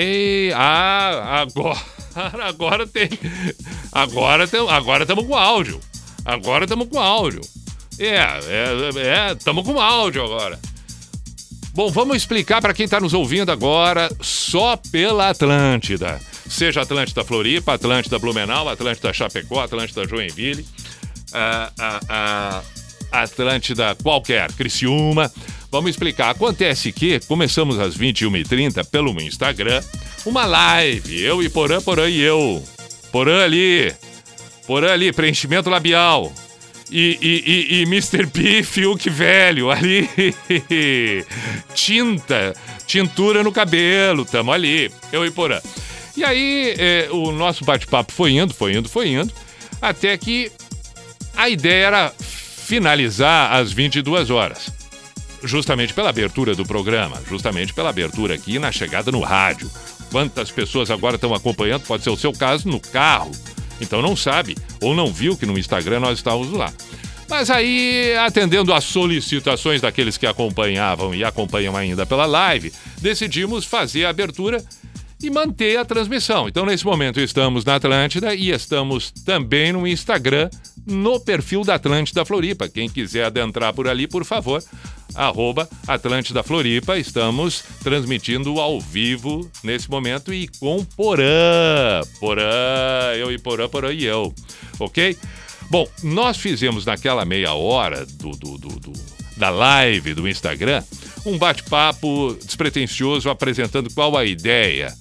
Ei, ah, agora, agora tem. Agora estamos agora tamo com áudio. Agora estamos com áudio. É, é, estamos com áudio agora. Bom, vamos explicar para quem está nos ouvindo agora só pela Atlântida. Seja Atlântida Floripa, Atlântida Blumenau, Atlântida Chapecó, Atlântida Joinville, a, a, a Atlântida qualquer, Criciúma. Vamos explicar. Acontece que começamos às 21h30 pelo Instagram, uma live. Eu e Porã, Porã e eu. Porã ali. Porã ali, preenchimento labial. E, e, e, e Mr. P, Fiuk velho, ali. Tinta, tintura no cabelo, tamo ali. Eu e Porã. E aí, é, o nosso bate-papo foi indo, foi indo, foi indo. Até que a ideia era finalizar às 22 horas justamente pela abertura do programa, justamente pela abertura aqui na chegada no rádio. Quantas pessoas agora estão acompanhando? Pode ser o seu caso no carro. Então não sabe ou não viu que no Instagram nós estávamos lá. Mas aí, atendendo às solicitações daqueles que acompanhavam e acompanham ainda pela live, decidimos fazer a abertura e manter a transmissão. Então, nesse momento, estamos na Atlântida e estamos também no Instagram, no perfil da Atlântida Floripa. Quem quiser adentrar por ali, por favor, arroba Atlântida Floripa. Estamos transmitindo ao vivo nesse momento e com Porã. Porã, eu e Porã, Porã e eu. Ok? Bom, nós fizemos naquela meia hora do, do, do, do da live do Instagram um bate-papo despretensioso apresentando qual a ideia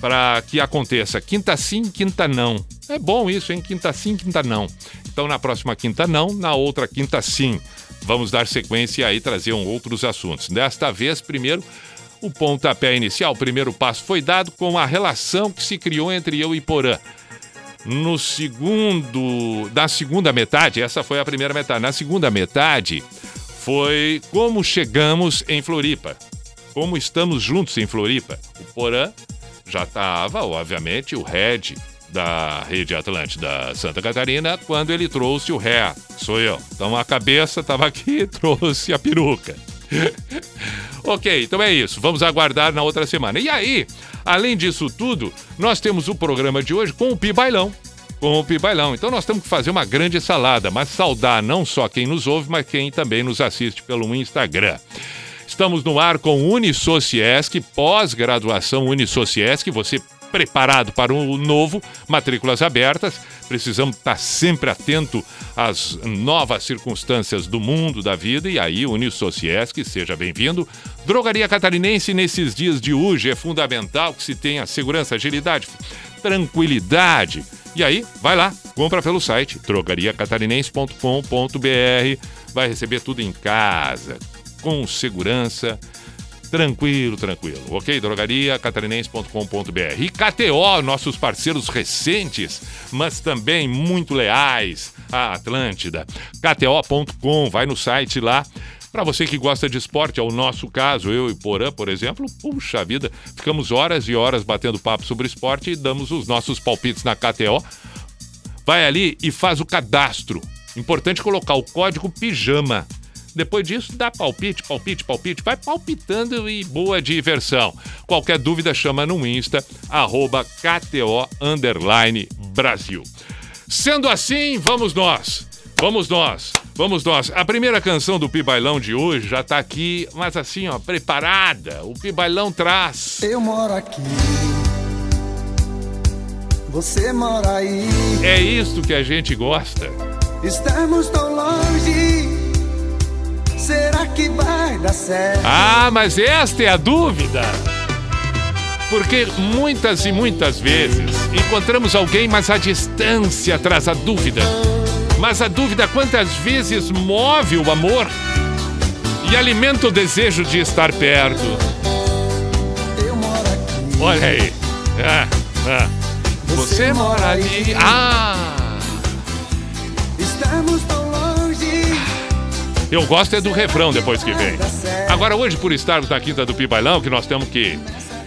para que aconteça quinta sim, quinta não. É bom isso, hein? Quinta sim, quinta não. Então, na próxima quinta não, na outra quinta sim. Vamos dar sequência aí trazer um outros assuntos. Desta vez, primeiro, o pontapé inicial, o primeiro passo foi dado com a relação que se criou entre eu e Porã. No segundo, na segunda metade, essa foi a primeira metade. Na segunda metade foi como chegamos em Floripa. Como estamos juntos em Floripa. O Porã já estava, obviamente, o head da Rede Atlântida Santa Catarina quando ele trouxe o ré. Sou eu. Então a cabeça estava aqui e trouxe a peruca. ok, então é isso. Vamos aguardar na outra semana. E aí, além disso tudo, nós temos o programa de hoje com o Pi Bailão. Com o Pi Bailão. Então nós temos que fazer uma grande salada, mas saudar não só quem nos ouve, mas quem também nos assiste pelo Instagram. Estamos no ar com Unisociesc, pós-graduação Unisociesc. Você preparado para o novo, matrículas abertas. Precisamos estar sempre atento às novas circunstâncias do mundo, da vida, e aí, Unisociesc, seja bem-vindo. Drogaria Catarinense, nesses dias de hoje, é fundamental que se tenha segurança, agilidade, tranquilidade. E aí, vai lá, compra pelo site drogariacatarinense.com.br, vai receber tudo em casa, com segurança Tranquilo, tranquilo. Ok? Drogaria catarinense.com.br. E KTO, nossos parceiros recentes, mas também muito leais à Atlântida. KTO.com, vai no site lá. Para você que gosta de esporte, é o nosso caso, eu e Porã, por exemplo, puxa vida, ficamos horas e horas batendo papo sobre esporte e damos os nossos palpites na KTO. Vai ali e faz o cadastro. Importante colocar o código PIJAMA depois disso, dá palpite, palpite, palpite, vai palpitando e boa diversão. Qualquer dúvida, chama no Insta, arroba KTO Brasil. Sendo assim, vamos nós. Vamos nós, vamos nós. A primeira canção do Pibailão de hoje já tá aqui, mas assim, ó, preparada. O Pibailão traz. Eu moro aqui. Você mora aí. É isso que a gente gosta. Estamos tão longe Será dar certo. Ah, mas esta é a dúvida. Porque muitas e muitas vezes encontramos alguém, mas a distância traz a dúvida. Mas a dúvida quantas vezes move o amor e alimenta o desejo de estar perto. Eu moro aqui. Olha aí. Ah, ah. Você mora ali. Ah! Estamos tão longe. Eu gosto é do refrão depois que vem. Agora, hoje, por estarmos na Quinta do Pibailão, que nós temos que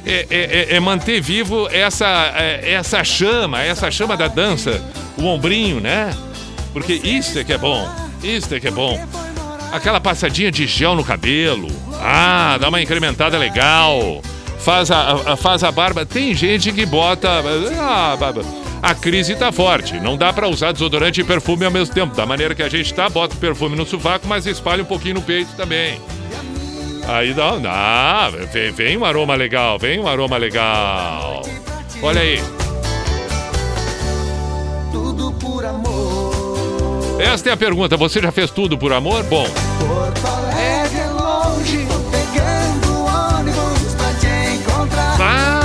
é, é- é- é manter vivo essa, é- essa chama, essa chama da dança, o ombrinho, né? Porque isso é que é bom, isso é que é bom. Aquela passadinha de gel no cabelo, ah, dá uma incrementada legal, faz a, a- faz a barba. Tem gente que bota. Ah, a crise tá forte, não dá pra usar desodorante e perfume ao mesmo tempo. Da maneira que a gente tá, bota o perfume no sovaco, mas espalha um pouquinho no peito também. Aí dá, dá vem, vem um aroma legal, vem um aroma legal. Olha aí, Tudo por amor. Esta é a pergunta. Você já fez tudo por amor? Bom, ah,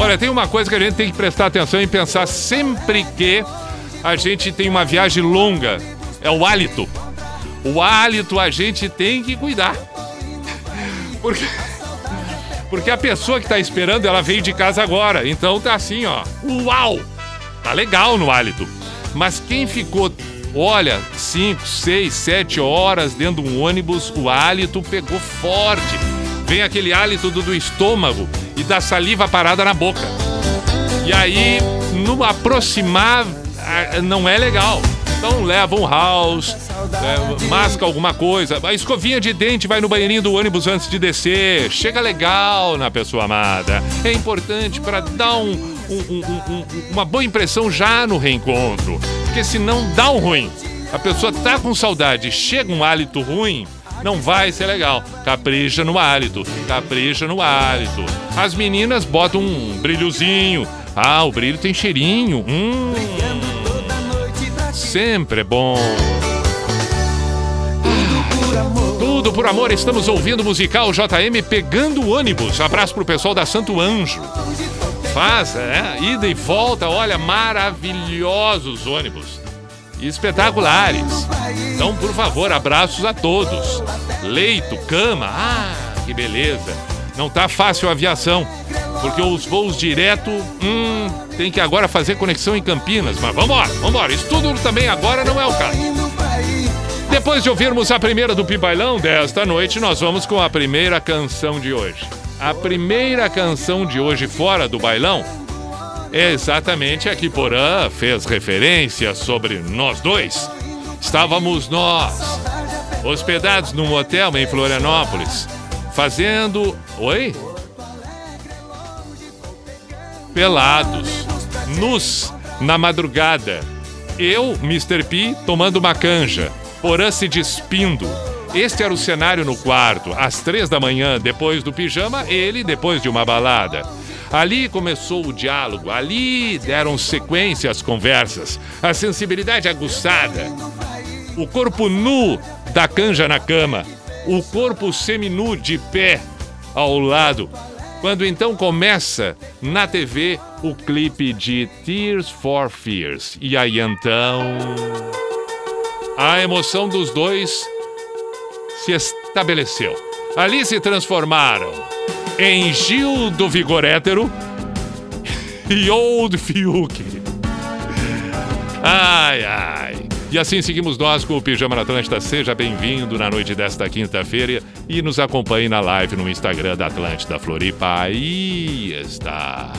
olha, tem uma coisa que a gente tem que prestar atenção e pensar sempre que a gente tem uma viagem longa, é o hálito. O hálito a gente tem que cuidar. Porque porque a pessoa que tá esperando, ela veio de casa agora. Então tá assim, ó. Uau! Tá legal no hálito. Mas quem ficou, olha, 5, 6, 7 horas dentro de um ônibus, o hálito pegou forte. Vem aquele hálito do, do estômago e da saliva parada na boca. E aí, no aproximar, não é legal. Então leva um house, é, masca alguma coisa. A escovinha de dente vai no banheirinho do ônibus antes de descer. Chega legal na pessoa amada. É importante para dar um- um- um- um- um- uma boa impressão já no reencontro. Porque senão dá um ruim. A pessoa tá com saudade, chega um hálito ruim, não vai ser legal. Capricha no hálito, capricha no hálito. As meninas botam um brilhozinho. Ah, o brilho tem cheirinho. Hum, sempre é bom. Tudo por amor, estamos ouvindo o musical JM pegando o ônibus. Abraço pro pessoal da Santo Anjo. Faz, é, ida e volta, olha, maravilhosos ônibus. Espetaculares. Então, por favor, abraços a todos. Leito, cama, ah, que beleza. Não tá fácil a aviação, porque os voos direto, hum, tem que agora fazer conexão em Campinas. Mas vambora, vambora. Isso tudo também agora não é o caso. Depois de ouvirmos a primeira do Pibailão desta noite, nós vamos com a primeira canção de hoje. A primeira canção de hoje fora do bailão é exatamente a que Porã fez referência sobre nós dois. Estávamos nós, hospedados num hotel em Florianópolis, fazendo. Oi? Pelados, nus, na madrugada. Eu, Mr. P, tomando uma canja. Porã se despindo. Este era o cenário no quarto, às três da manhã, depois do pijama, ele depois de uma balada. Ali começou o diálogo, ali deram sequência às conversas, a sensibilidade aguçada, o corpo nu da canja na cama, o corpo seminu de pé ao lado. Quando então começa na TV o clipe de Tears for Fears. E aí então. A emoção dos dois se estabeleceu. Ali se transformaram em Gil do Vigor Hétero e Old Fiuk. Ai, ai. E assim seguimos nós com o Pijama na Atlântida. Seja bem-vindo na noite desta quinta-feira e nos acompanhe na live no Instagram da Atlântida Floripa. Aí está.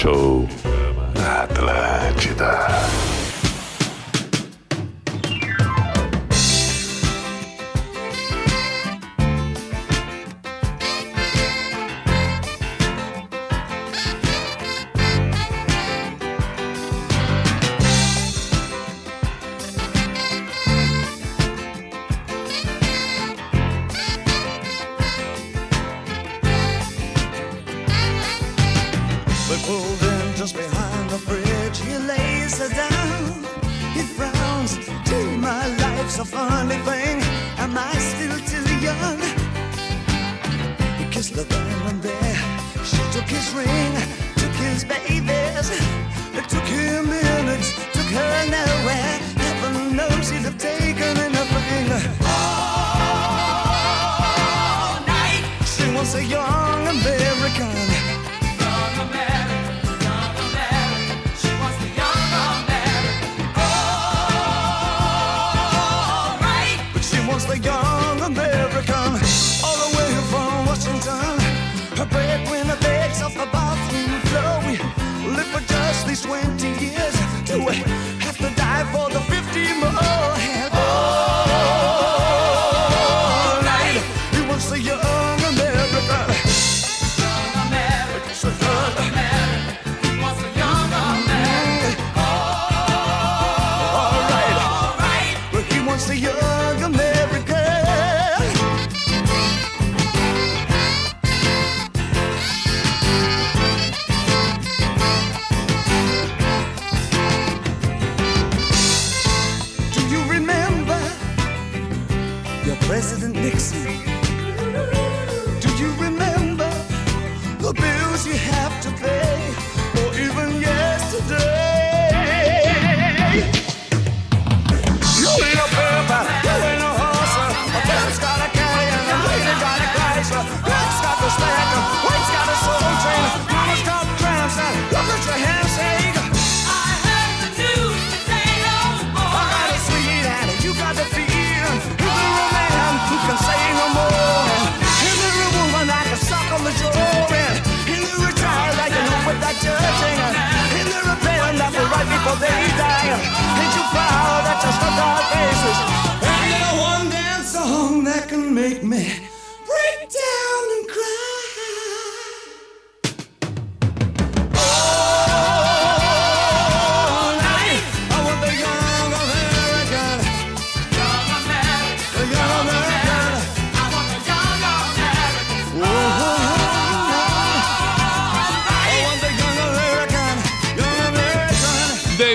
Show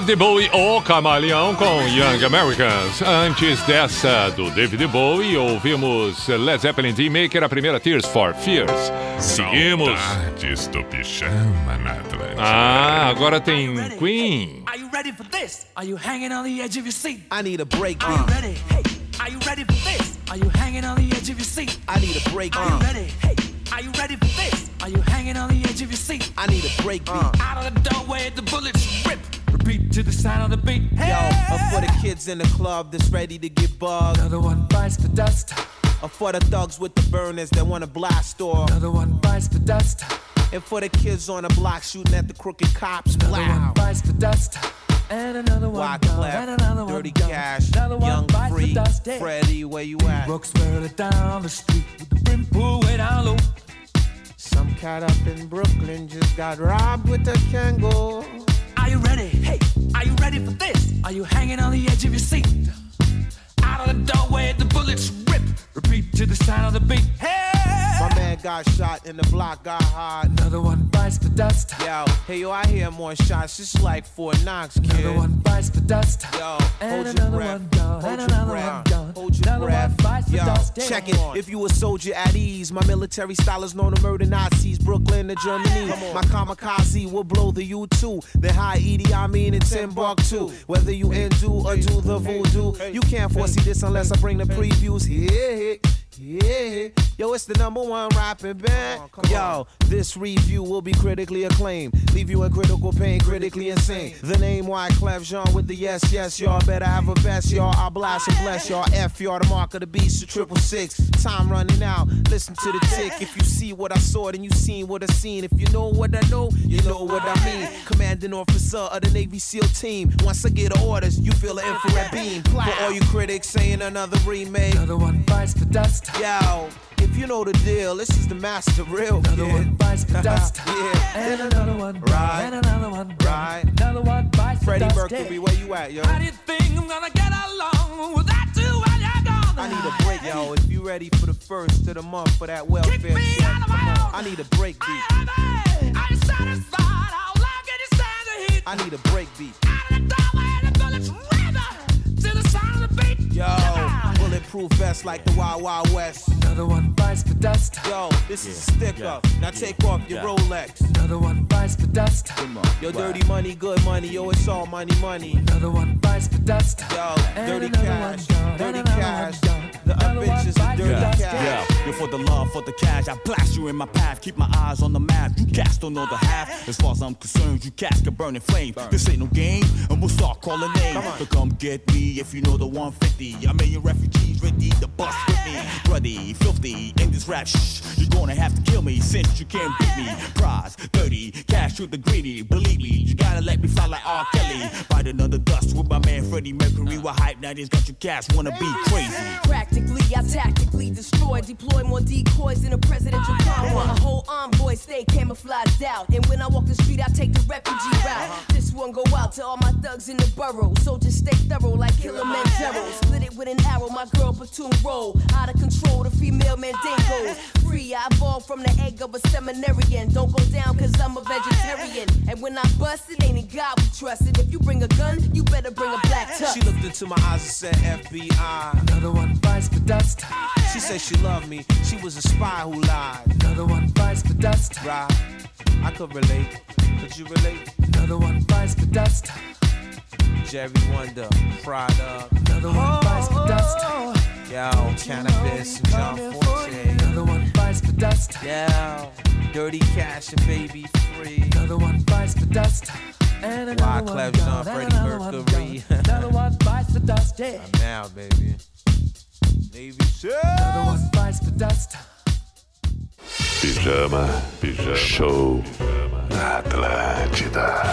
David Bowie, o Camaleão com Young Americans. Antes dessa do David Bowie, ouvimos Led Zeppelin D-Maker, a primeira Tears for Fears. Seguimos. Saudades do pijama na Atlântida. Ah, agora tem Queen. Are you ready for this? Are you hanging on the edge of your seat? I need a break. Are you Uh, ready? Hey, are you ready for this? Are you hanging on the edge of your seat? I need a break. Are you Uh, ready? Hey, are you ready for this? Are you hanging on the edge of your seat? I need a break beat. Out of the doorway, the bullets rip. To the sound of the beat. Hey, Yo, uh, for the kids in the club that's ready to get bugged. another one bites the dust. Or for the thugs with the burners that wanna blast off. Another one bites the dust. And for the kids on the block shooting at the crooked cops. Another one bites the dust. And another one gone. Wyclef, And another one Dirty gone. Cash, Another one Young bites Free, the dust. Hey. Freddie, where you at? Brooks further down the street with the brim pulled way down low. Some cat up in Brooklyn just got robbed with a Kangol. Ready for this? Are you hanging on the edge of your seat? Out of the doorway, the bullets rip. Repeat to the sound of the beat. Hey! My man got shot and the block got hot. Another one bites the dust. Yo, hey yo, I hear more shots. It's like four knocks, kid. Another one bites the dust. Yo, And hold your another breath. one gone. Hold And your another breath. one gone. Hold your Another breath. one bites the Yo, dust. check it. If you a soldier at ease, my military style is known to murder Nazis. Brooklyn to Germany. My kamikaze will blow the U2. Then high Edie, I mean in Timbuktu. Whether you Hindu or do the voodoo, you can't foresee this unless I bring the previews. Yeah, yeah. Yo, it's the number one rapping band. Yo, this review will be critically acclaimed. Leave you in critical pain, critically insane. The name Wyclef Jean with the yes, yes, y'all better have a best, y'all. I blast and bless y'all. F y'all, the mark of the beast, the triple six. Time running out. Listen to the tick. If you see what I saw, then you seen what I seen. If you know what I know, you know what I mean. Commanding officer of the Navy SEAL team. Once I get orders, you feel an infrared beam. For all you critics saying another remake. Another one bites the dust. Yo, if you know the deal, this is the master real Another kid. one bites the dust. yeah. And another one. Right. And another one. Right. Another one bites Freddie the dust. Freddie Mercury, where you at, yo? How do you think I'm gonna get along without you when you're gone? I need a break, yo. If you ready for the first of the month for that welfare Kick me check, out of my own. I need a break beat. Are you satisfied? How long can you stand the heat? I need a break beat. Out of the doorway, the bullets river to the sound of the beat. Yo, bulletproof vest like the Wild Wild West. Another one bites the dust. Yo, this is a sticker. Now take off your Rolex. Another one bites the dust. Yo, dirty money, good money. Yo, it's all money, money. Another one bites the dust. Yo, And dirty cash, one, dirty cash. one, dog. The Another one bitches are bites dirty cash. Yeah, you're for the love, for the cash. I blast you in my path. Keep my eyes on the map. You cats don't know the half. As far as I'm concerned, you cats can burn in flame. This ain't no game, and we'll start calling names. So come get me if you know the 150. I mean, your refugees ready to bust with me. Bloody, filthy, in this rap shh. You're gonna have to kill me since you can't beat me. Prize, dirty, cash to the greedy. Believe me, you gotta let me fly like R. Kelly. Bite another dust with my man Freddie Mercury. What hype night is got you cats wanna be crazy. Practically, I tactically destroy, deploy more decoys than a presidential comma. A whole envoy stay camouflaged out. And when I walk the street, I take the refugee route. This one go out to all my thugs in the borough. Soldiers stay thorough like Kilimanjaro. Split it with an arrow, my girl platoon roll. Out of control, the female mandingos. Free, I evolved from the egg of a seminarian. Don't go down, cause I'm a vegetarian. And when I bust it, ain't in God we trust. And if you bring a gun, you better bring a black tux. She looked into my eyes and said FBI. Another one bites the dust. She said she loved me. She was a spy who lied. Another one bites the dust. Right? I could relate. Could you relate? Another one bites the dust. Jerry Wonder, fried up. Another one oh, bites the dust. Oh, oh. Yo, cannabis and John Forte. Another one bites the dust. Yo, dirty cash and baby free. Another one bites the dust. And another Jean, gone. And Freddie another one Mercury. Another one bites the dust. Yeah. Now, baby. Pijama, pijama, show. Na Atlântida.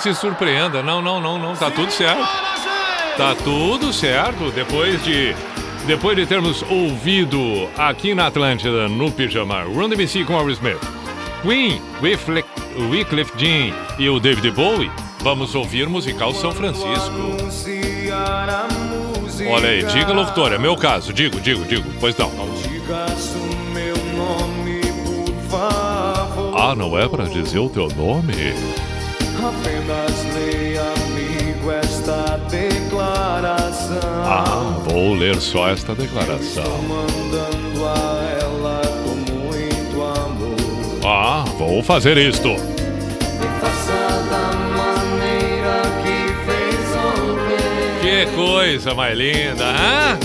Se surpreenda, não, não, não, não, tá tudo certo. Tá tudo certo depois de depois de termos ouvido aqui na Atlântida no pijama Run DMC com Will Smith, Queen, Wycliffe, Jean e o David Bowie, vamos ouvir musical São Francisco. Olha aí, diga locutor, é meu caso, digo, digo, digo, pois não. Ah, não é pra dizer o teu nome? Apenas leia, amigo, esta declaração. Ah, vou ler só esta declaração. Mandando a ela com muito amor. Ah, vou fazer isto. Que coisa mais linda, hã?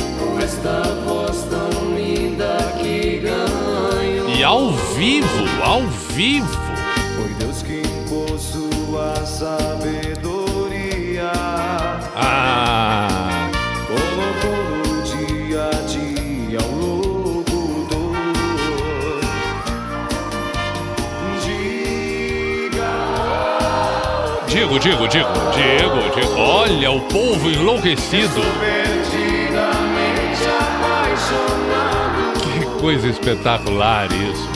Esta voz tão linda que ganho. E ao vivo, ao vivo. Sabedoria. Ah, Colocou no dia a dia o locutor. Diga, digo, digo, digo, digo, digo. Olha o povo enlouquecido. Que coisa espetacular isso.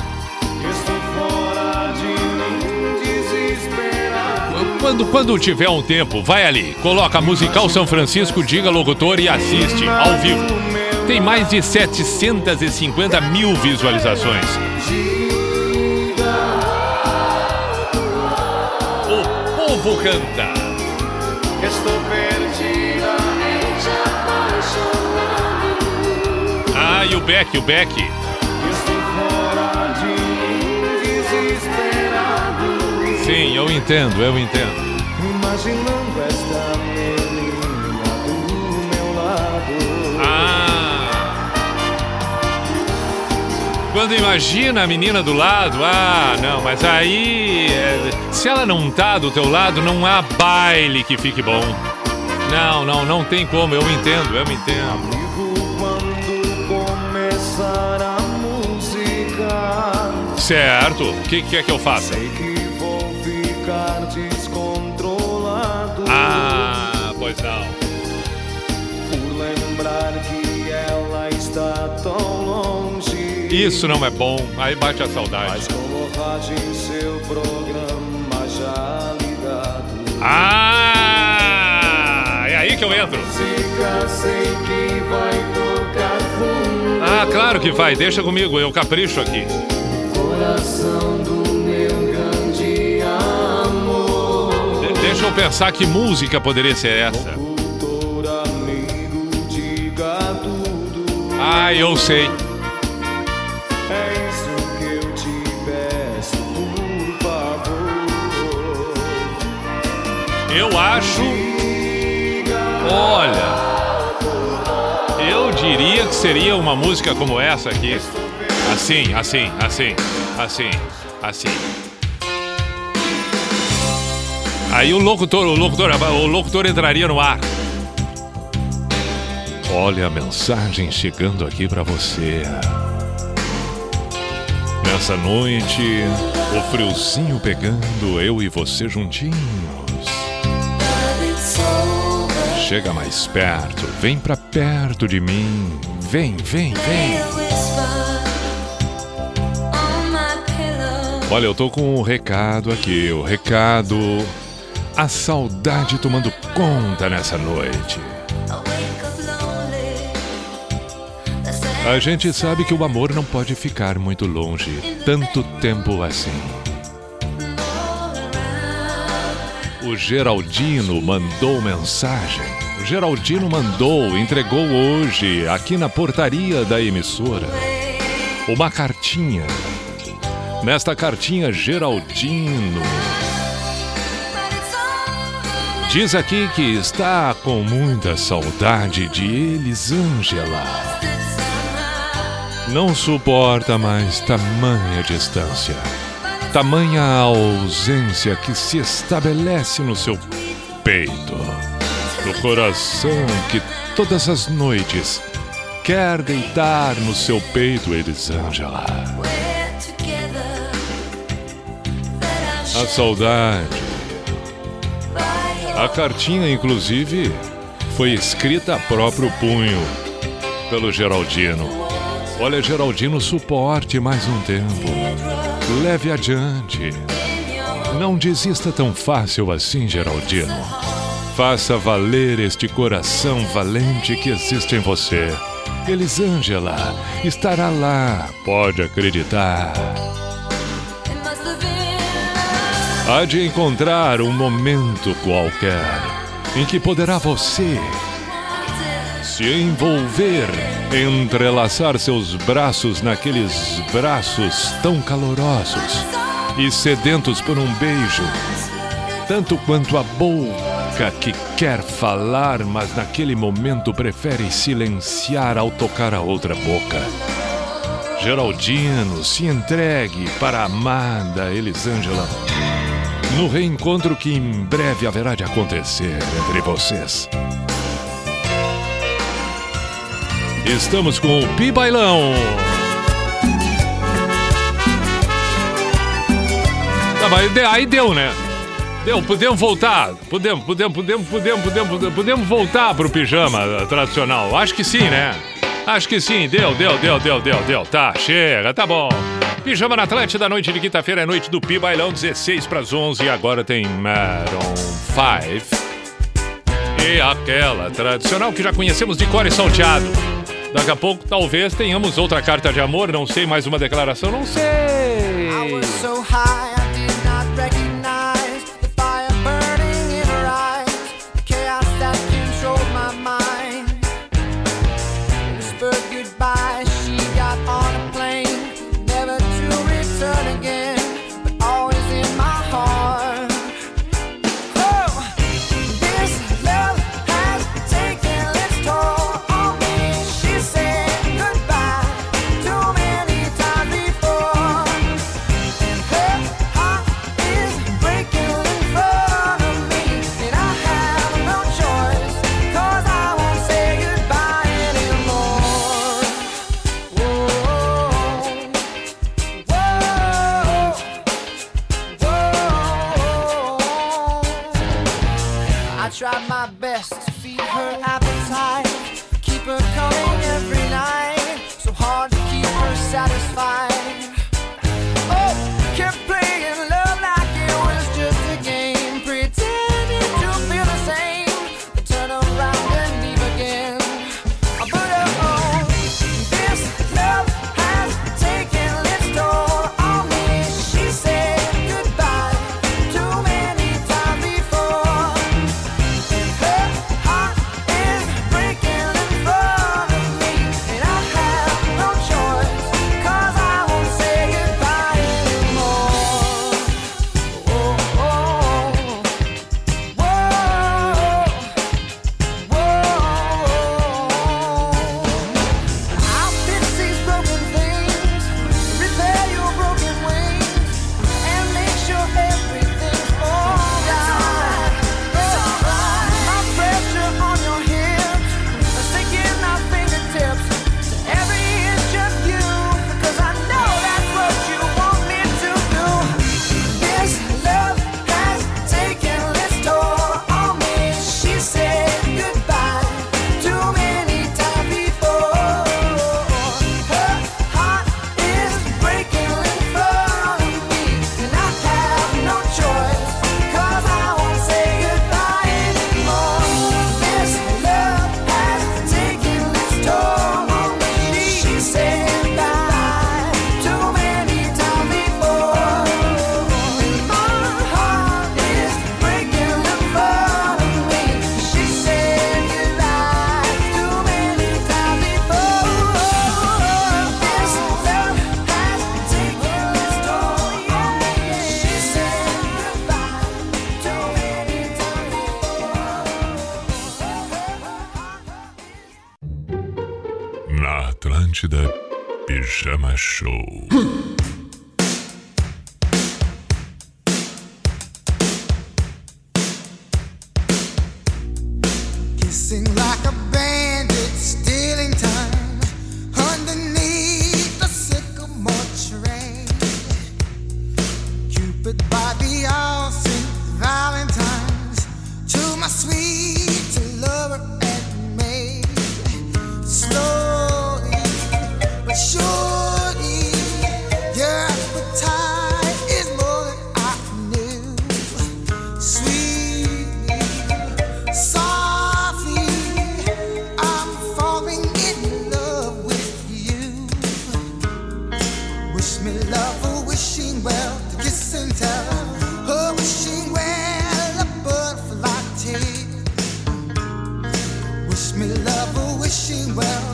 Quando, quando tiver um tempo, vai ali, coloca musical São Francisco, diga locutor e assiste ao vivo. Tem mais de 750 mil visualizações. O povo canta. Estou perdidamente apaixonado. Ah, e o Beck, o Beck. Estou fora de mim, desesperado. Sim, eu entendo, eu entendo. Imaginando esta menina do meu lado. Ah. Quando imagina a menina do lado, ah, não, mas aí. é, Se ela não tá do teu lado, não há baile que fique bom. Não, não, não tem como, eu entendo, eu entendo. Amigo, quando começar a música, Certo, o que, que é que eu faço? sei que Ah, pois não. Por lembrar que ela está tão longe. Isso não é bom, aí bate a saudade. Mas com rádio seu programa já ligado. Ah, é aí que eu entro. Ah, claro que vai, deixa comigo, eu capricho aqui. Coração do Deixa eu pensar que música poderia ser essa. Doutor amigo, diga tudo. Ah, eu sei. É isso que eu te peço, por favor. Eu acho. Olha. Eu diria que seria uma música como essa aqui. Assim, assim, assim, assim, assim. Aí o locutor, o locutor, o locutor entraria no ar. Olha a mensagem chegando aqui pra você. Nessa noite, o friozinho pegando, eu e você juntinhos. Chega mais perto, vem pra perto de mim. Vem, vem, vem. Olha, eu tô com um recado aqui. O recado. A saudade tomando conta nessa noite. A gente sabe que o amor não pode ficar muito longe tanto tempo assim. O Geraldino mandou mensagem. O Geraldino mandou, entregou hoje, aqui na portaria da emissora, uma cartinha. Nesta cartinha, Geraldino diz aqui que está com muita saudade de Elisângela. Não suporta mais tamanha distância, tamanha ausência que se estabelece no seu peito, no coração que todas as noites quer deitar no seu peito, Elisângela. A saudade. A cartinha, inclusive, foi escrita a próprio punho pelo Geraldino. Olha, Geraldino, suporte mais um tempo. Leve adiante. Não desista tão fácil assim, Geraldino. Faça valer este coração valente que existe em você. Elisângela estará lá, pode acreditar. Há de encontrar um momento qualquer em que poderá você se envolver, entrelaçar seus braços naqueles braços tão calorosos e sedentos por um beijo, tanto quanto a boca que quer falar, mas naquele momento prefere silenciar ao tocar a outra boca. Geraldino, se entregue para a amada Elisângela no reencontro que em breve haverá de acontecer entre vocês. Estamos com o Pi Bailão. Tá, mas aí deu, né? Deu, podemos voltar. Podemos, podemos, podemos, podemos, podemos, podemos voltar pro pijama tradicional. Acho que sim, né? Acho que sim. Deu, deu, deu, deu, deu, deu. Tá, chega, tá bom. Pijama na Atlântida, noite de quinta-feira é noite do Pi Bailão, 16 para as 11 e agora tem Maroon 5. E aquela tradicional que já conhecemos de core salteado. Daqui a pouco talvez tenhamos outra carta de amor, não sei, mais uma declaração, não sei. I was so high she well.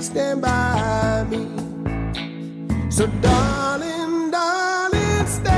stand by me. So, darling, darling, stand.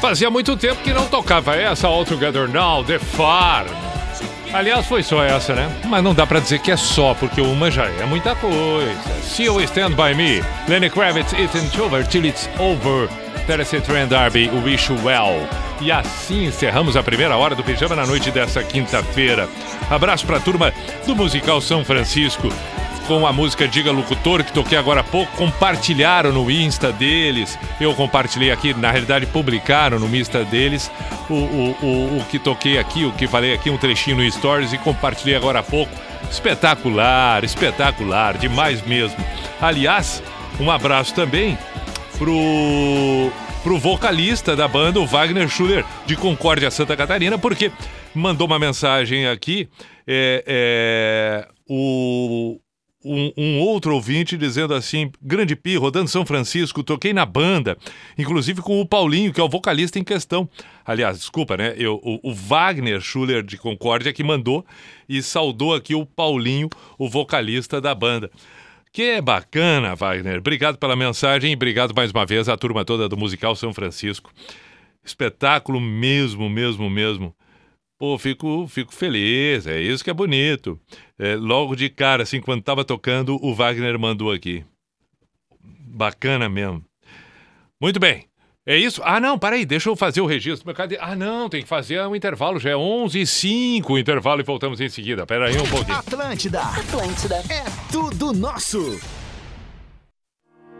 Fazia muito tempo que não tocava essa All Together Now, The Far. Aliás, foi só essa, né? Mas não dá pra dizer que é só, porque uma já é muita coisa. See You Stand By Me, Lenny Kravitz, It's Over Till It's Over, Tennessee Trent D'Arby, Wish Well. E assim encerramos a primeira hora do Pijama na noite dessa quinta-feira. Abraço pra turma do Musical São Francisco com a música Diga Locutor, que toquei agora há pouco, compartilharam no Insta deles. Eu compartilhei aqui, na realidade publicaram no Insta deles o, o, o, o que toquei aqui, o que falei aqui, um trechinho no Stories e compartilhei agora há pouco. Espetacular, espetacular, demais mesmo. Aliás, um abraço também pro, pro vocalista da banda, o Wagner Schuller, de Concórdia, Santa Catarina, porque mandou uma mensagem aqui. É, é, o, um, um outro ouvinte dizendo assim: Grande Pi, rodando São Francisco, toquei na banda, inclusive com o Paulinho, que é o vocalista em questão. Aliás, desculpa, né? Eu, o, o Wagner Schuller de Concórdia que mandou e saudou aqui o Paulinho, o vocalista da banda. Que bacana, Wagner. Obrigado pela mensagem e obrigado mais uma vez à turma toda do Musical São Francisco. Espetáculo mesmo, mesmo, mesmo. Pô, fico, fico feliz, é isso que é bonito. É, logo de cara, assim, quando tava tocando, o Wagner mandou aqui. Bacana mesmo. Muito bem. É isso? Ah, não, peraí, deixa eu fazer o registro. Cadê? Ah, não, tem que fazer um intervalo, já é 11 h 05 o intervalo e voltamos em seguida. Peraí um pouquinho. Atlântida. Atlântida. É tudo nosso.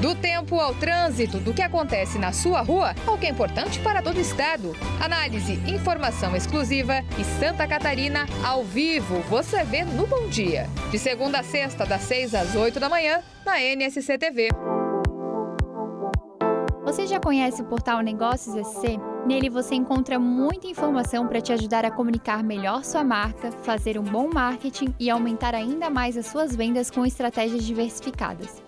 Do tempo ao trânsito, do que acontece na sua rua ao que é importante para todo o estado. Análise, informação exclusiva e Santa Catarina ao vivo. Você vê no Bom Dia. De segunda a sexta, das 6 às 8 da manhã, na NSC TV. Você já conhece o portal Negócios SC? Nele você encontra muita informação para te ajudar a comunicar melhor sua marca, fazer um bom marketing e aumentar ainda mais as suas vendas com estratégias diversificadas.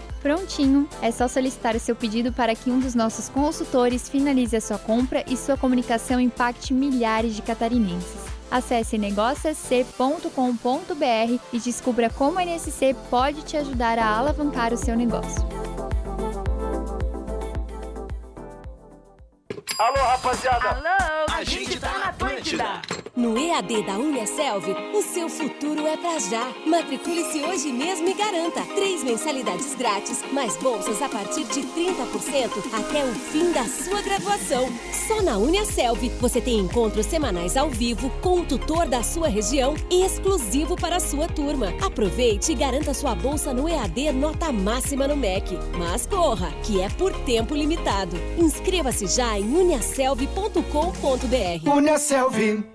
Prontinho! É só solicitar o seu pedido para que um dos nossos consultores finalize a sua compra e sua comunicação impacte milhares de catarinenses. Acesse negóciosc.com.br e descubra como a NSC pode te ajudar a alavancar o seu negócio. Alô, rapaziada! Alô, a gente tá na Atlântida! No EAD da Uniaselv, o seu futuro é pra já. Matricule-se hoje mesmo e garanta três mensalidades grátis, mais bolsas a partir de 30% até o fim da sua graduação. Só na Uniaselv você tem encontros semanais ao vivo com um tutor da sua região e exclusivo para a sua turma. Aproveite e garanta sua bolsa no EAD nota máxima no MEC. Mas corra, que é por tempo limitado. Inscreva-se já em uniaselv.com.br. Uniaselv.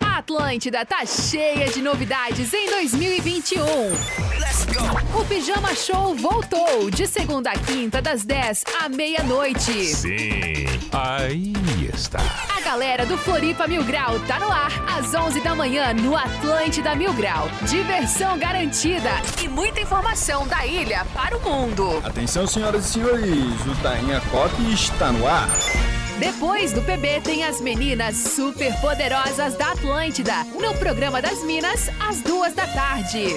A Atlântida tá cheia de novidades em 2021. Let's go! O Pijama Show voltou de segunda a quinta, das 10 à meia-noite. Sim, aí está. A galera do Floripa Mil Grau tá no ar às 11 da manhã no Atlântida Mil Grau. Diversão garantida e muita informação da ilha para o mundo. Atenção, senhoras e senhores, o Tainha Cop está no ar. Depois do PB tem as meninas super poderosas da Atlântida, no programa das Minas, às duas da tarde.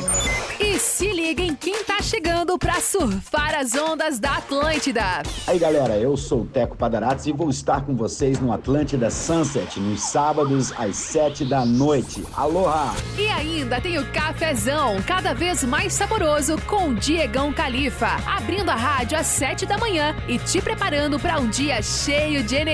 E se liguem quem tá chegando pra surfar as ondas da Atlântida. Aí galera, eu sou o Teco Padarates e vou estar com vocês no Atlântida Sunset nos sábados às sete da noite. Aloha! E ainda tem o cafezão, cada vez mais saboroso, com o Diegão Califa, abrindo a rádio às sete da manhã e te preparando para um dia cheio de energia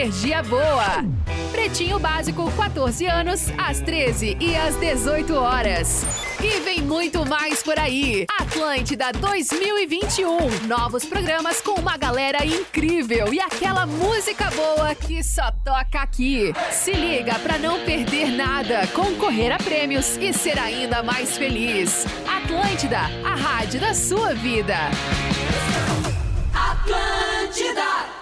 boa. Pretinho Básico, 14 anos, às 13 e às 18 horas. E vem muito mais por aí. Atlântida 2021. Novos programas com uma galera incrível e aquela música boa que só toca aqui. Se liga pra não perder nada, concorrer a prêmios e ser ainda mais feliz. Atlântida, a rádio da sua vida. Atlântida!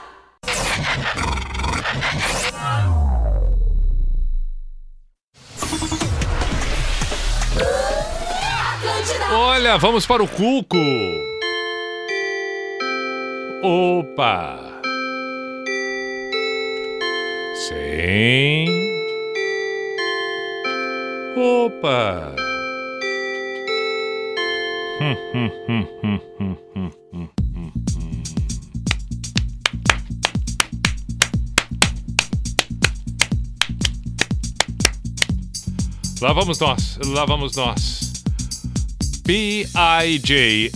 Olha, vamos para o Cuco. Opa. Sim. Opa. Hum, hum, hum, hum, hum, hum, hum, hum. Lá vamos nós, lá vamos nós. P-I-J-A-M-A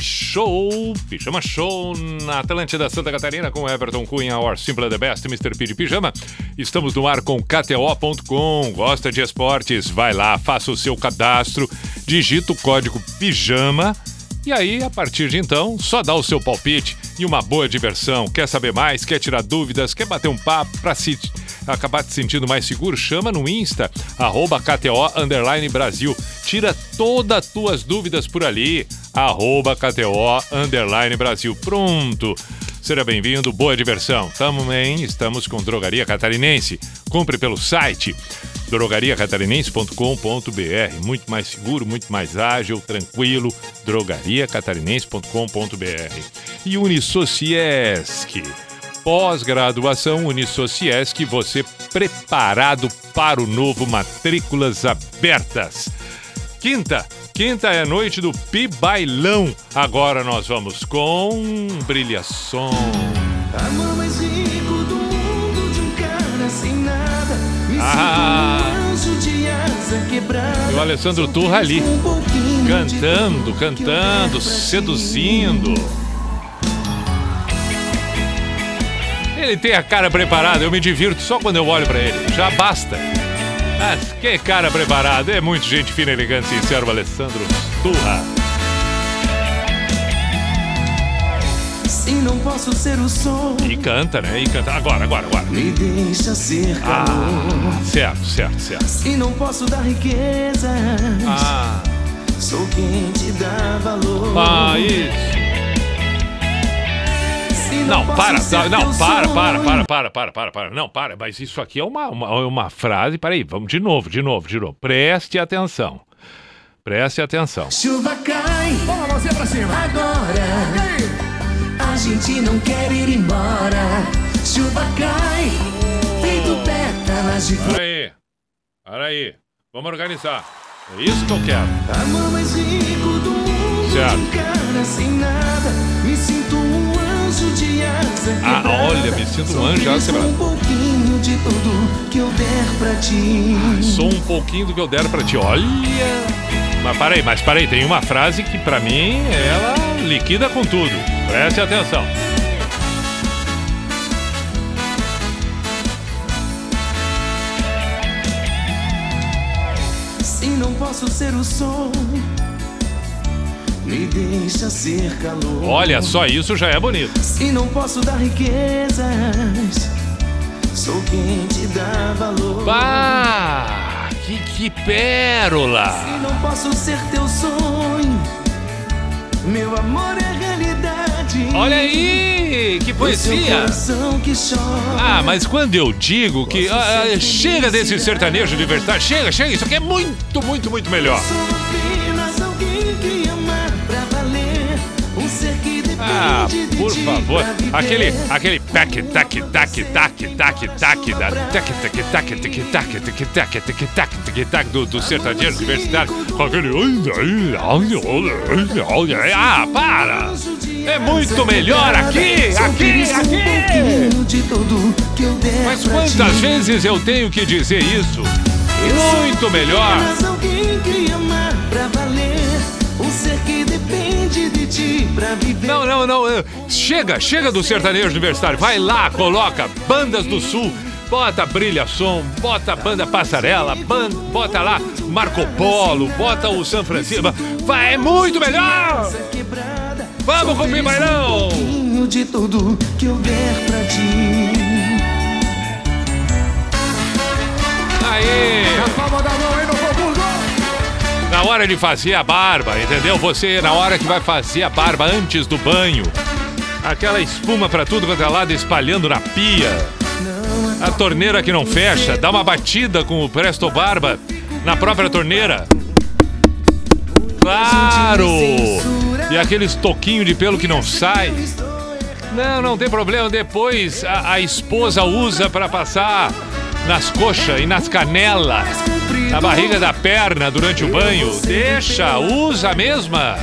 Show, Pijama Show na Atlântida Santa Catarina com Everton Cunha, Or Simple the Best, Mr. P de Pijama. Estamos no ar com KTO.com. Gosta de esportes? Vai lá, faça o seu cadastro, digita o código PIJAMA e aí, a partir de então, só dá o seu palpite e uma boa diversão. Quer saber mais? Quer tirar dúvidas? Quer bater um papo para se acabar te sentindo mais seguro? Chama no Insta, arroba KTO Underline Brasil. Tira todas as tuas dúvidas por ali, arroba KTO Underline Brasil. Pronto! Seja bem-vindo, boa diversão. Também estamos com Drogaria Catarinense. Compre pelo site drogariacatarinense.com.br. Muito mais seguro, muito mais ágil, tranquilo. drogariacatarinense.com.br. E Unisociesc pós-graduação Unisociesc, você preparado para o novo Matrículas Abertas. Quinta, quinta é a noite do pi bailão Agora nós vamos com Brilhação. Mais do mundo de um cara sem nada. Ah. E o Alessandro Turra ali, cantando, cantando, seduzindo. Ele tem a cara preparada, eu me divirto só quando eu olho pra ele. Já basta. Ah, que cara preparado. É muito gente fina, elegante, sincero, Alessandro Turra. Se não posso ser o som, E canta, né? E canta. Agora, agora, agora. me deixa ser calor. Ah, certo, certo, certo. Se não posso dar riqueza, Ah, sou quem te dá valor. ah isso. Não, para, não, para, para, para, para, para, para, para. Não, para, mas isso aqui é uma, uma, uma frase. Peraí, vamos de novo, de novo, de novo. Preste atenção. Preste atenção. Chuva cai. Vamos, mãozinha pra cima. Agora. A gente não quer ir embora. Chuva cai. Feito pétalas de flor. Peraí, peraí. Vamos organizar. É isso que eu quero. Amor mais rico do mundo. Certo. De cara sem nada. Me sinto Ah, olha, me sinto um Sou anjo com quebrada. Um pouquinho de tudo que eu der pra ti. Sou um pouquinho do que eu der pra ti. Olha. Mas parei, mas parei. Tem uma frase que pra mim ela liquida com tudo. Preste atenção. Se não posso ser o som, me deixa ser calor. Olha, só isso já é bonito. Se não posso dar riquezas, sou quem te dá valor. Bah, que, que pérola. Se não posso ser teu sonho, meu amor é realidade. Olha aí, que poesia. que. Ah, mas quando eu digo que ah, ah, chega desse sertanejo universitário, chega, chega, isso aqui é muito, muito, muito melhor. Sou Ah, por favor, aquele, aquele tac, tac, tac, tac, tac, tac, da tac, tac, tac, tac, tac, tac, tac, tac, tac, tac, tac, do, do sertanejo universitário, aquele. Ah, para! É muito melhor aqui, aqui, aqui! Mas quantas vezes eu tenho que dizer isso? Muito melhor! Um ser que depende de ti pra viver. Não, não, não. Chega, chega do sertanejo universitário. Vai lá, coloca Bandas do Sul. Bota Brilha Som, bota Banda Passarela, ban- bota lá Marco Polo, bota o São Francisco. Vai, é muito melhor! Vamos com o Bailão! pouquinho de tudo que eu der pra ti. Aí! A palma da mão Hamburgo. Na hora de fazer a barba, entendeu? Você, na hora que vai fazer a barba antes do banho, aquela espuma pra tudo quanto é lado espalhando na pia. A torneira que não fecha, dá uma batida com o Presto Barba na própria torneira. Claro! E aquele toquinho de pelo que não sai. Não, não tem problema. Depois a, a esposa usa pra passar nas coxas e nas canelas, na barriga da perna durante o banho. Deixa, usa a mesma.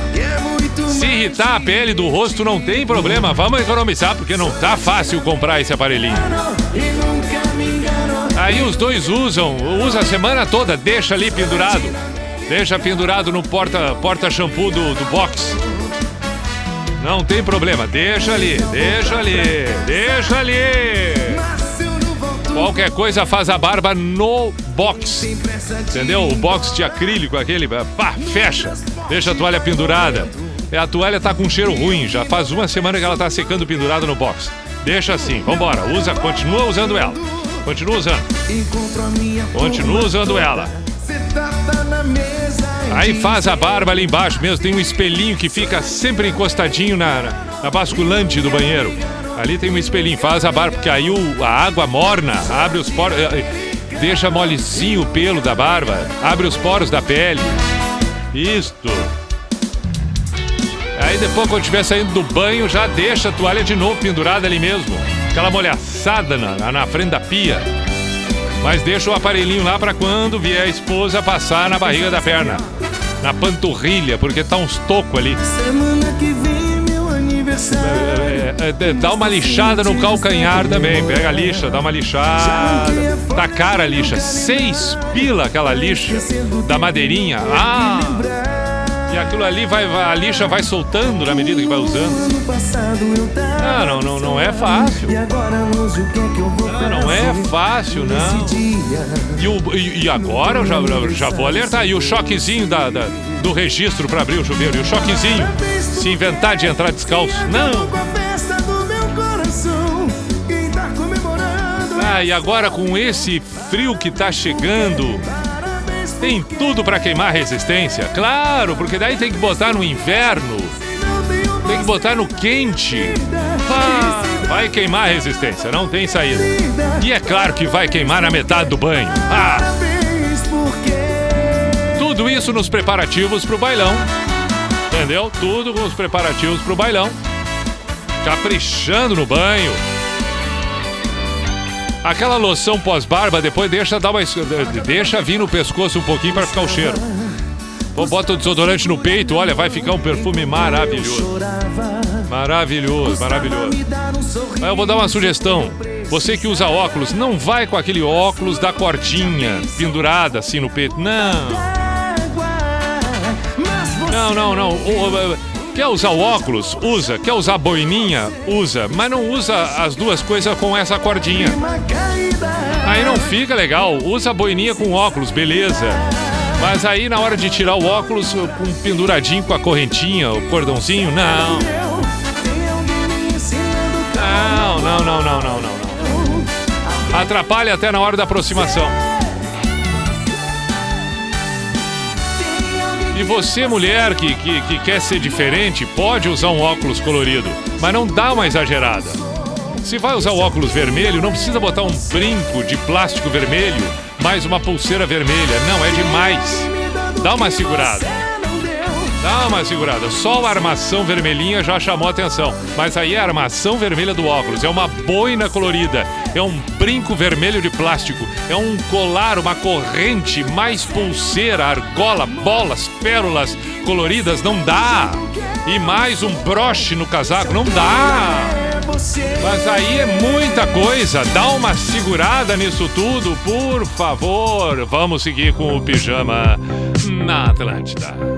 Se irritar a pele do rosto não tem problema. Vamos economizar porque não tá fácil comprar esse aparelhinho. Aí os dois usam, usa a semana toda, deixa ali pendurado. Deixa pendurado no porta, porta shampoo do, do box. Não tem problema, deixa ali, deixa ali, deixa ali. Qualquer coisa faz a barba no box. Entendeu? O box de acrílico, aquele, pá, fecha. Deixa a toalha pendurada. E a toalha tá com cheiro ruim, já faz uma semana que ela tá secando pendurada no box. Deixa assim, vambora, usa, continua usando ela. Continua usando. Continua usando ela. Aí faz a barba ali embaixo mesmo, tem um espelhinho que fica sempre encostadinho na, na basculante do banheiro. Ali tem um espelhinho, faz a barba, porque aí o, a água morna abre os poros, eh, eh, deixa molezinho o pelo da barba, abre os poros da pele. Isto. Aí depois, quando estiver saindo do banho, já deixa a toalha de novo pendurada ali mesmo. Aquela molhaçada na, na frente da pia. Mas deixa o aparelhinho lá pra quando vier a esposa passar na barriga da perna. Na panturrilha, porque tá uns tocos ali. Semana que vem, meu aniversário. É, dá uma lixada no calcanhar também. Pega a lixa, dá uma lixada. Tá cara a lixa. Seis pila aquela lixa da madeirinha. Ah! E aquilo ali vai, a lixa vai soltando na medida que vai usando. Tava Não, não, não, é fácil. Vou Não, é fácil, não. E, o- e- e agora eu já, já vou alertar. E o choquezinho da, da- do registro para abrir o chuveiro. E o choquezinho. Se inventar de entrar descalço. Não! E agora com esse frio que tá chegando, tem tudo pra queimar a resistência. Claro, porque daí tem que botar no inverno, tem que botar no quente. Ah, vai queimar a resistência, não tem saída. E é claro que vai queimar na metade do banho. Ah, tudo isso nos preparativos pro bailão. Entendeu? Tudo com os preparativos pro bailão. Caprichando no banho. Aquela loção pós-barba, depois deixa dar uma. Deixa vir no pescoço um pouquinho para ficar o cheiro. Ou bota o desodorante no peito, olha, vai ficar um perfume maravilhoso. Maravilhoso, maravilhoso. Mas eu vou dar uma sugestão. Você que usa óculos, não vai com aquele óculos da cordinha pendurada assim no peito. Não. Não, não, não. O- o- Quer usar o óculos? Usa. Quer usar a boininha? Usa. Mas não usa as duas coisas com essa cordinha. Aí não fica legal. Usa a boininha com óculos, beleza. Mas aí na hora de tirar o óculos com penduradinho com a correntinha, o cordãozinho, não. Não, não, não, não, não, não, não. Atrapalha até na hora da aproximação. E você, mulher que, que, que quer ser diferente, pode usar um óculos colorido, mas não dá uma exagerada. Se vai usar o óculos vermelho, não precisa botar um brinco de plástico vermelho, mais uma pulseira vermelha. Não, é demais. Dá uma segurada. Dá uma segurada. Só a armação vermelhinha já chamou atenção. Mas aí é a armação vermelha do óculos. É uma boina colorida. É um brinco vermelho de plástico. É um colar, uma corrente, mais pulseira, argola, bolas, pérolas coloridas. Não dá. E mais um broche no casaco. Não dá. Mas aí é muita coisa. Dá uma segurada nisso tudo, por favor. Vamos seguir com o pijama na Atlântida.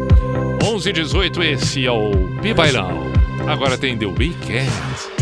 11 e 18, esse é o Bibailão. Agora tem The Weeknd.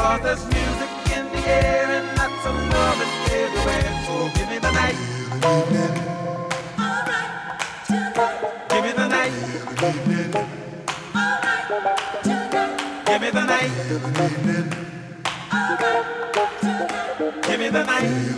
Cause there's music in the air and lots of love is everywhere. So give me the night. Alright, tonight. Give me the night. Give me the night. Alright, tonight. Give me the night.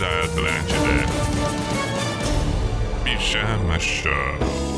da Atlântida. Pijama Show.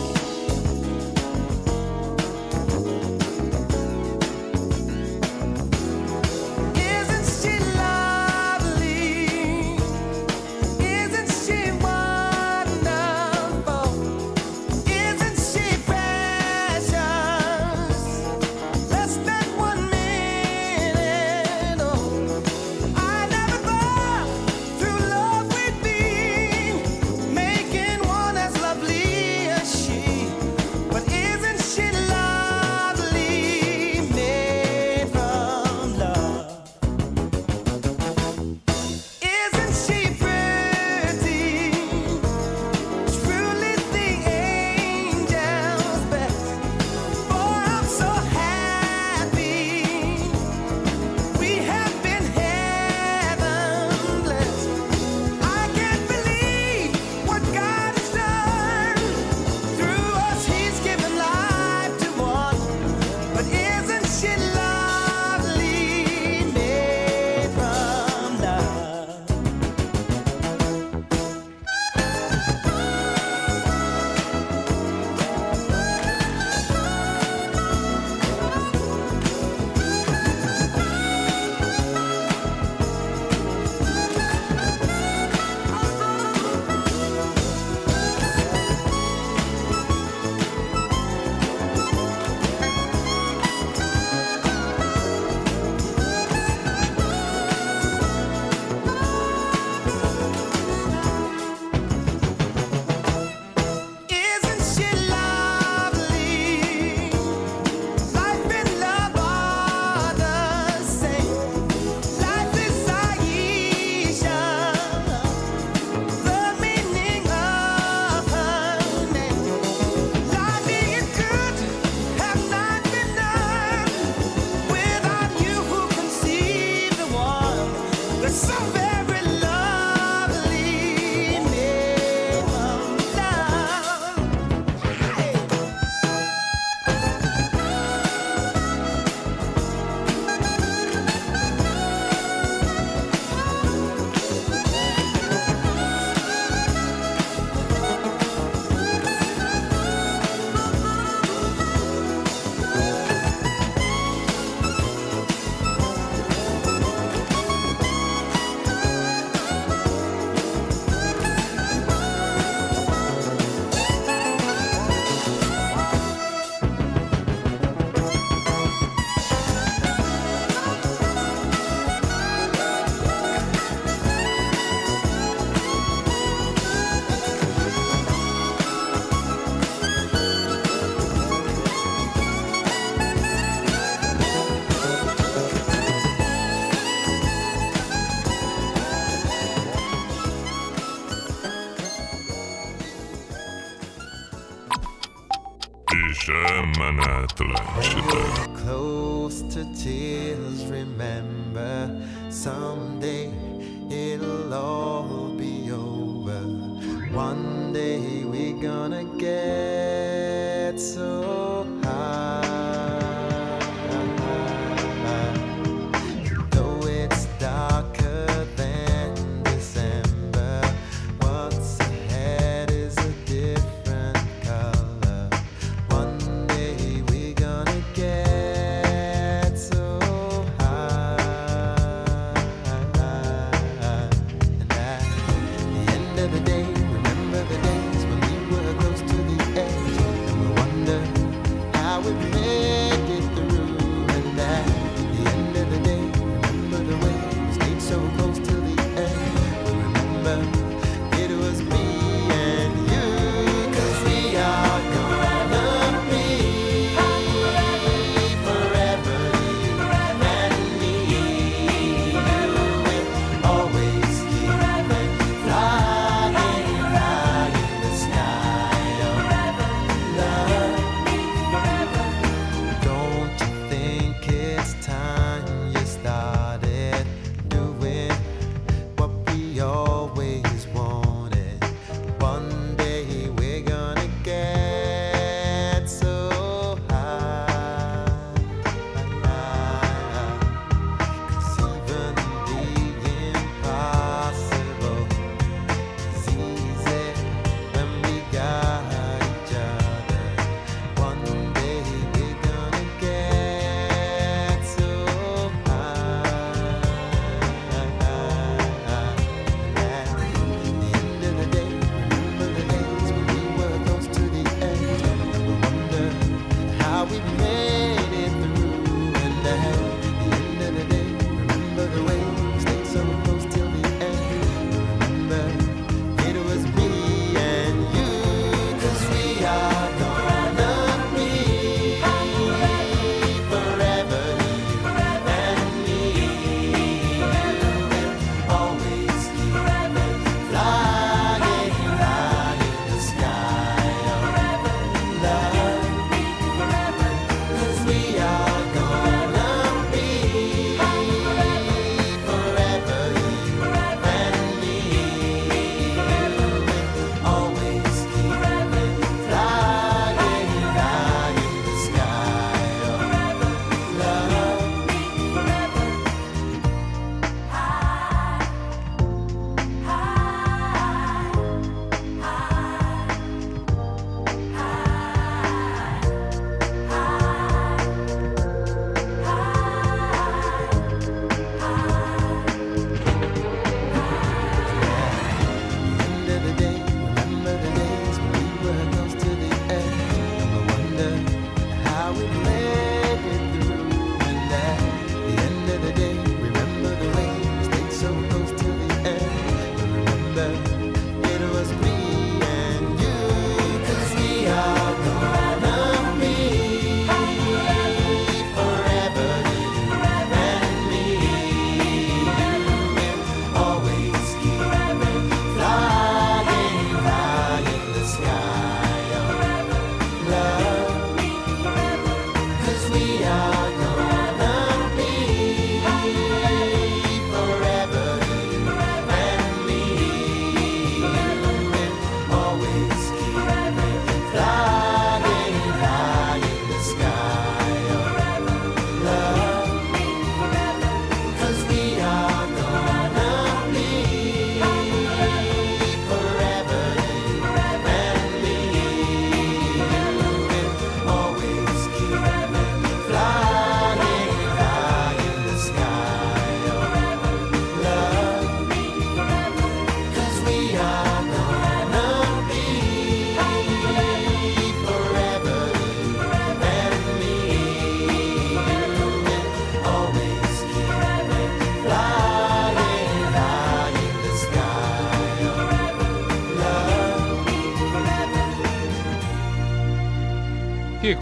Close to tears, remember someday it'll all be over. One day we're gonna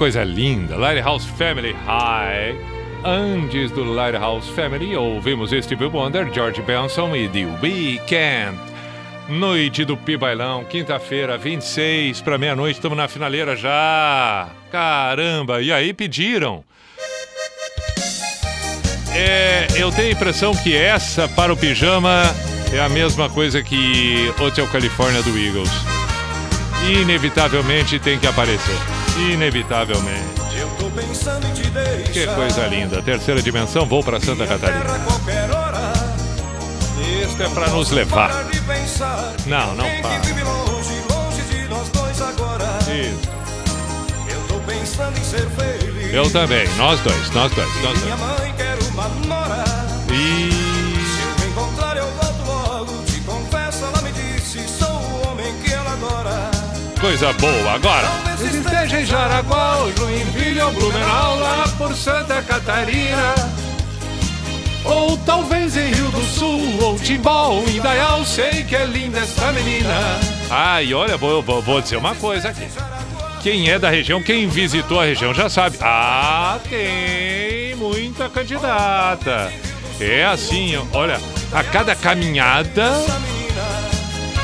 coisa linda, Lighthouse Family High. Antes do Lighthouse Family, ouvimos Steve Wonder, George Benson e The Weeknd. Noite do Pibailão, quinta-feira, 26 para meia-noite, estamos na finaleira já. Caramba, e aí pediram. É, eu tenho a impressão que essa para o pijama é a mesma coisa que Hotel California do Eagles. Inevitavelmente tem que aparecer. Inevitavelmente. Eu tô pensando em te deixar. Que coisa linda. Terceira dimensão, vou para Santa Catarina. Isso é para nos levar. Não, não para. que vive longe, longe de nós dois agora. Isso. Eu tô pensando em ser feliz. Eu também. Nós dois, nós dois, nós Minha dois. mãe quer uma nora. E Se eu me encontrar, eu volto logo. Te confesso, ela me disse: sou o homem que ela adora. coisa boa. Agora. Esteja em Jaraguá, Joinville ou Blumenau, lá por Santa Catarina. Ou talvez em Rio do Sul, ou Timbó, Indaial, sei que é linda essa menina. Ai, olha, vou, vou, vou dizer uma coisa aqui. Quem é da região, quem visitou a região já sabe. Ah, tem muita candidata. É assim, olha, a cada caminhada.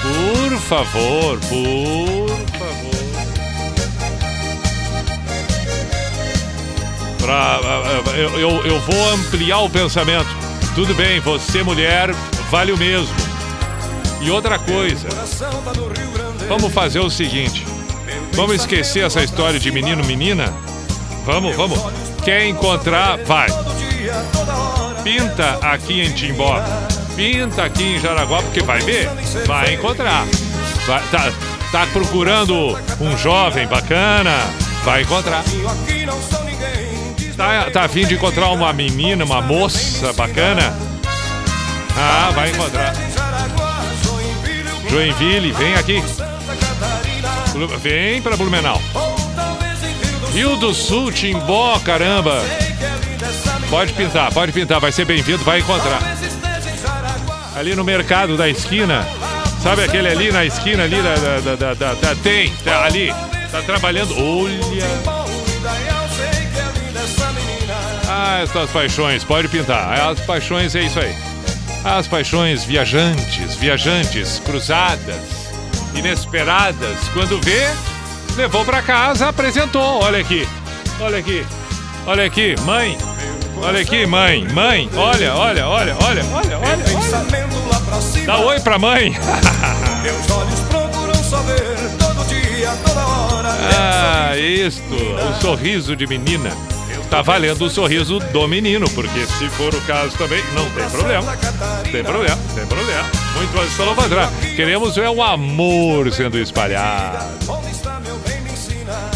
Por favor, por Pra, eu, eu, eu vou ampliar o pensamento. Tudo bem, você mulher vale o mesmo. E outra coisa, vamos fazer o seguinte: vamos esquecer essa história de menino menina. Vamos, vamos. Quer encontrar, vai. Pinta aqui em Timbó. Pinta aqui em Jaraguá, porque vai ver, vai encontrar. Vai- tá, tá procurando um jovem bacana, vai encontrar. Tá, tá a fim de encontrar uma menina, uma moça bacana? Ah, vai encontrar. Joinville, vem aqui. Vem pra Blumenau. Rio do Sul, Timbó, caramba. Pode pintar, pode pintar, vai ser bem-vindo, vai encontrar. Ali no mercado da esquina. Sabe aquele ali na esquina ali da, da, da- da- da- tem, tá ali. Tá trabalhando. Olha. Ah, essas paixões, pode pintar. As paixões é isso aí. As paixões viajantes, viajantes, cruzadas, inesperadas. Quando vê, levou pra casa, apresentou. Olha aqui, olha aqui, olha aqui, mãe. Olha aqui, mãe, mãe. Olha, olha, olha, olha, olha, olha. Cima. Dá oi pra mãe. Meus olhos procuram só ver todo dia, toda hora. Ah, isto, o sorriso de menina. Tá valendo o sorriso do menino, porque se for o caso também, não tem problema. Tem problema, tem problema. Muito antes falou Vandrá. Queremos é o amor sendo espalhado.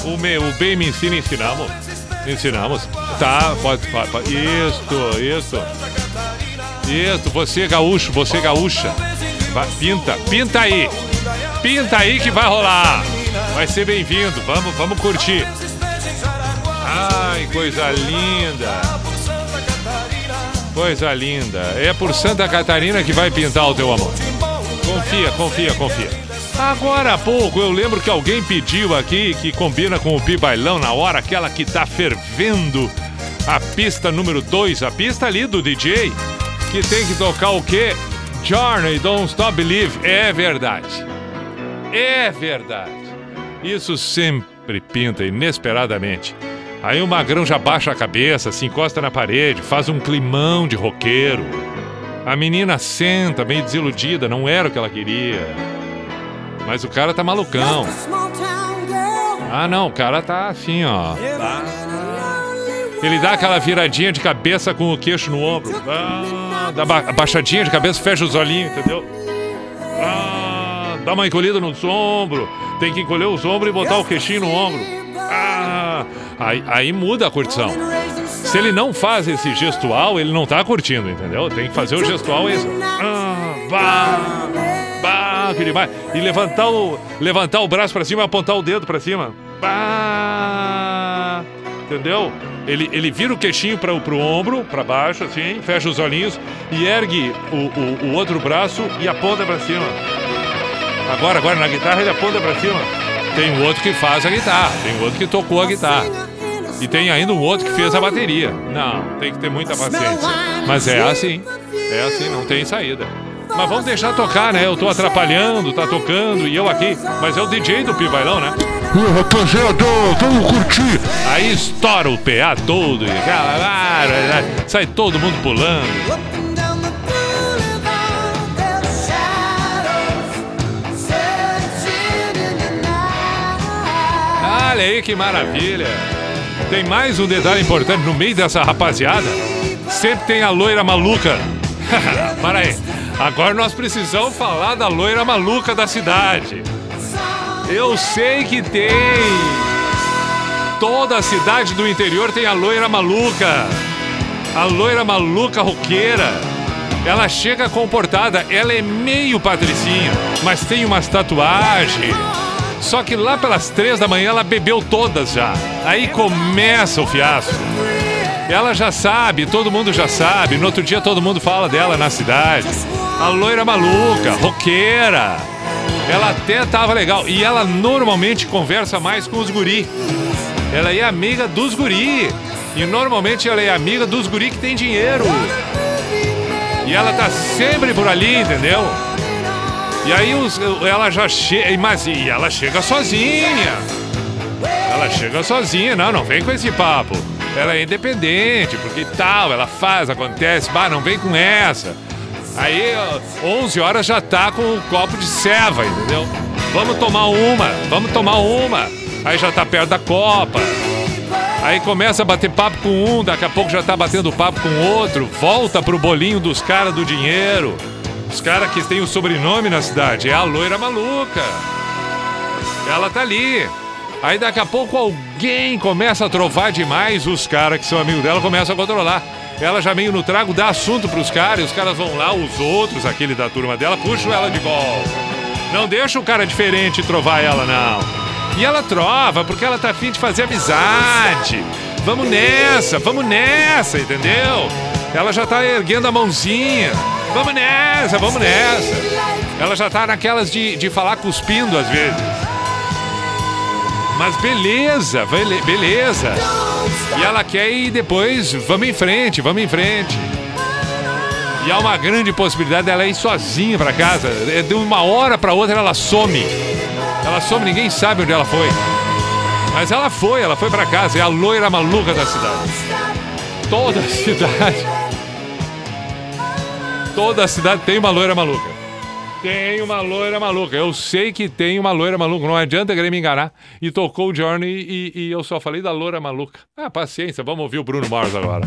O, meu, o bem me ensina, ensinamos. Ensinamos. Tá, pode, pode, pode. Isto, isto. Isto, você gaúcho, você gaúcha. Vai, pinta, pinta aí. Pinta aí que vai rolar. Vai ser bem-vindo. Vamos, vamos curtir. Ai, coisa linda. Coisa linda. É por Santa Catarina que vai pintar o teu amor. Confia, confia, confia. Agora há pouco eu lembro que alguém pediu aqui que combina com o Pibailão na hora, aquela que tá fervendo. A pista número 2, a pista ali do DJ, que tem que tocar o quê? Journey, Don't Stop Believe. É verdade. É verdade. Isso sempre pinta inesperadamente. Aí o magrão já baixa a cabeça, se encosta na parede, faz um climão de roqueiro. A menina senta, meio desiludida, não era o que ela queria. Mas o cara tá malucão. Ah, não, o cara tá assim, ó. Ele dá aquela viradinha de cabeça com o queixo no ombro. Ah, dá ba baixadinha de cabeça, fecha os olhinhos, entendeu? Ah, dá uma encolhida nos ombros. Tem que encolher os ombros e botar o queixinho no ombro. Ah, aí, aí muda a curtição. Se ele não faz esse gestual, ele não tá curtindo, entendeu? Tem que fazer o gestual isso. Ah, bah, bah, que demais. E levantar o, levantar o braço pra cima e apontar o dedo pra cima. Bah, entendeu? Ele, ele vira o queixinho para pro ombro, pra baixo, assim, fecha os olhinhos e ergue o, o, o outro braço e aponta pra cima. Agora, agora na guitarra ele aponta pra cima. Tem um outro que faz a guitarra, tem um outro que tocou a guitarra. E tem ainda um outro que fez a bateria. Não, tem que ter muita paciência. Mas é assim. É assim, não tem saída. Mas vamos deixar tocar, né? Eu tô atrapalhando, tá tocando e eu aqui. Mas é o DJ do Pibailão, né? Ô, rapaziada, vamos curtir. Aí estoura o PA todo e sai todo mundo pulando. Olha aí que maravilha. Tem mais um detalhe importante no meio dessa rapaziada. Sempre tem a loira maluca. Para aí. Agora nós precisamos falar da loira maluca da cidade. Eu sei que tem. Toda a cidade do interior tem a loira maluca. A loira maluca roqueira. Ela chega comportada, ela é meio patricinha, mas tem umas tatuagens. Só que lá pelas três da manhã ela bebeu todas já. Aí começa o fiasco. Ela já sabe, todo mundo já sabe. No outro dia todo mundo fala dela na cidade. A loira maluca, roqueira. Ela até tava legal. E ela normalmente conversa mais com os guri. Ela é amiga dos guri. E normalmente ela é amiga dos guri que tem dinheiro. E ela tá sempre por ali, entendeu? E aí os, ela já chega. Mas e ela chega sozinha. Ela chega sozinha, não, não vem com esse papo. Ela é independente, porque tal, ela faz, acontece, bah, não vem com essa. Aí, ó, 11 horas já tá com um copo de ceva, entendeu? Vamos tomar uma, vamos tomar uma. Aí já tá perto da copa. Aí começa a bater papo com um, daqui a pouco já tá batendo papo com outro. Volta pro bolinho dos caras do dinheiro. Os caras que têm o sobrenome na cidade. É a loira maluca. Ela tá ali. Aí daqui a pouco alguém começa a trovar demais, os caras que são amigos dela começam a controlar. Ela já meio no trago dá assunto pros caras, e os caras vão lá, os outros, aquele da turma dela, puxam ela de volta. Não deixa o cara diferente trovar ela, não. E ela trova, porque ela tá afim de fazer amizade. Vamos nessa, vamos nessa, entendeu? Ela já tá erguendo a mãozinha. Vamos nessa, vamos nessa. Ela já tá naquelas de, de falar cuspindo às vezes. Mas beleza, bele- beleza. E ela quer ir depois, vamos em frente, vamos em frente. E há uma grande possibilidade dela ir sozinha pra casa. É, De uma hora pra outra ela some. Ela some, ninguém sabe onde ela foi. Mas ela foi, ela foi pra casa. É a loira maluca da cidade. Toda a cidade. Toda a cidade tem uma loira maluca. Tem uma loira maluca. Eu sei que tem uma loira maluca. Não adianta querer me enganar. E tocou o Journey e, e eu só falei da loira maluca. Ah, paciência. Vamos ouvir o Bruno Mars agora.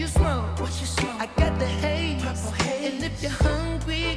You smoke, what you smoke? I got the haze, purple haze. And if you're hungry,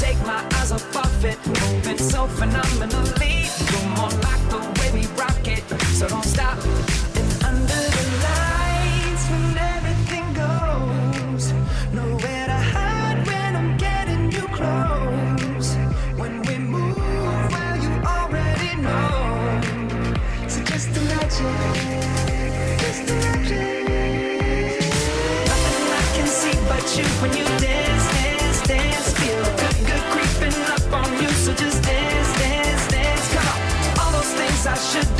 take my eyes off of it, moving so phenomenally. You're more like the way we rock it, so don't stop. should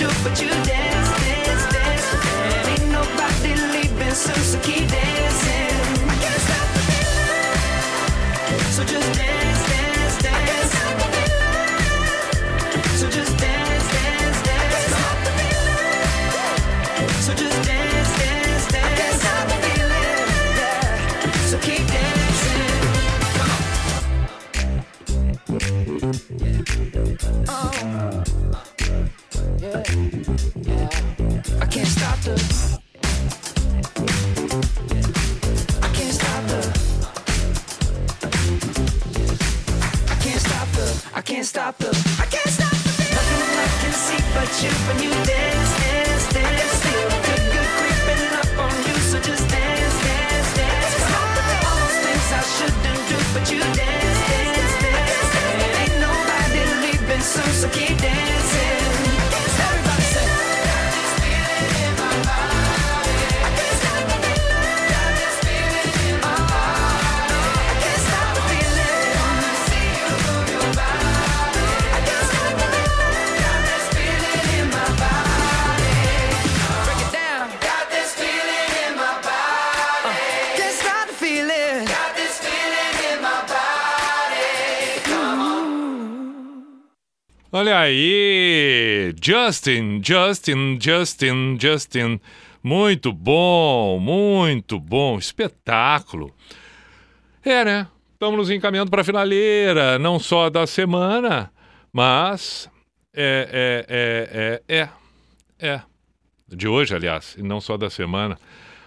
But you Olha aí, Justin, Justin, Justin, Justin. Muito bom, muito bom, espetáculo. É, né? Estamos nos encaminhando para a finaleira, não só da semana, mas é, é, é, é, é, é. De hoje, aliás, e não só da semana.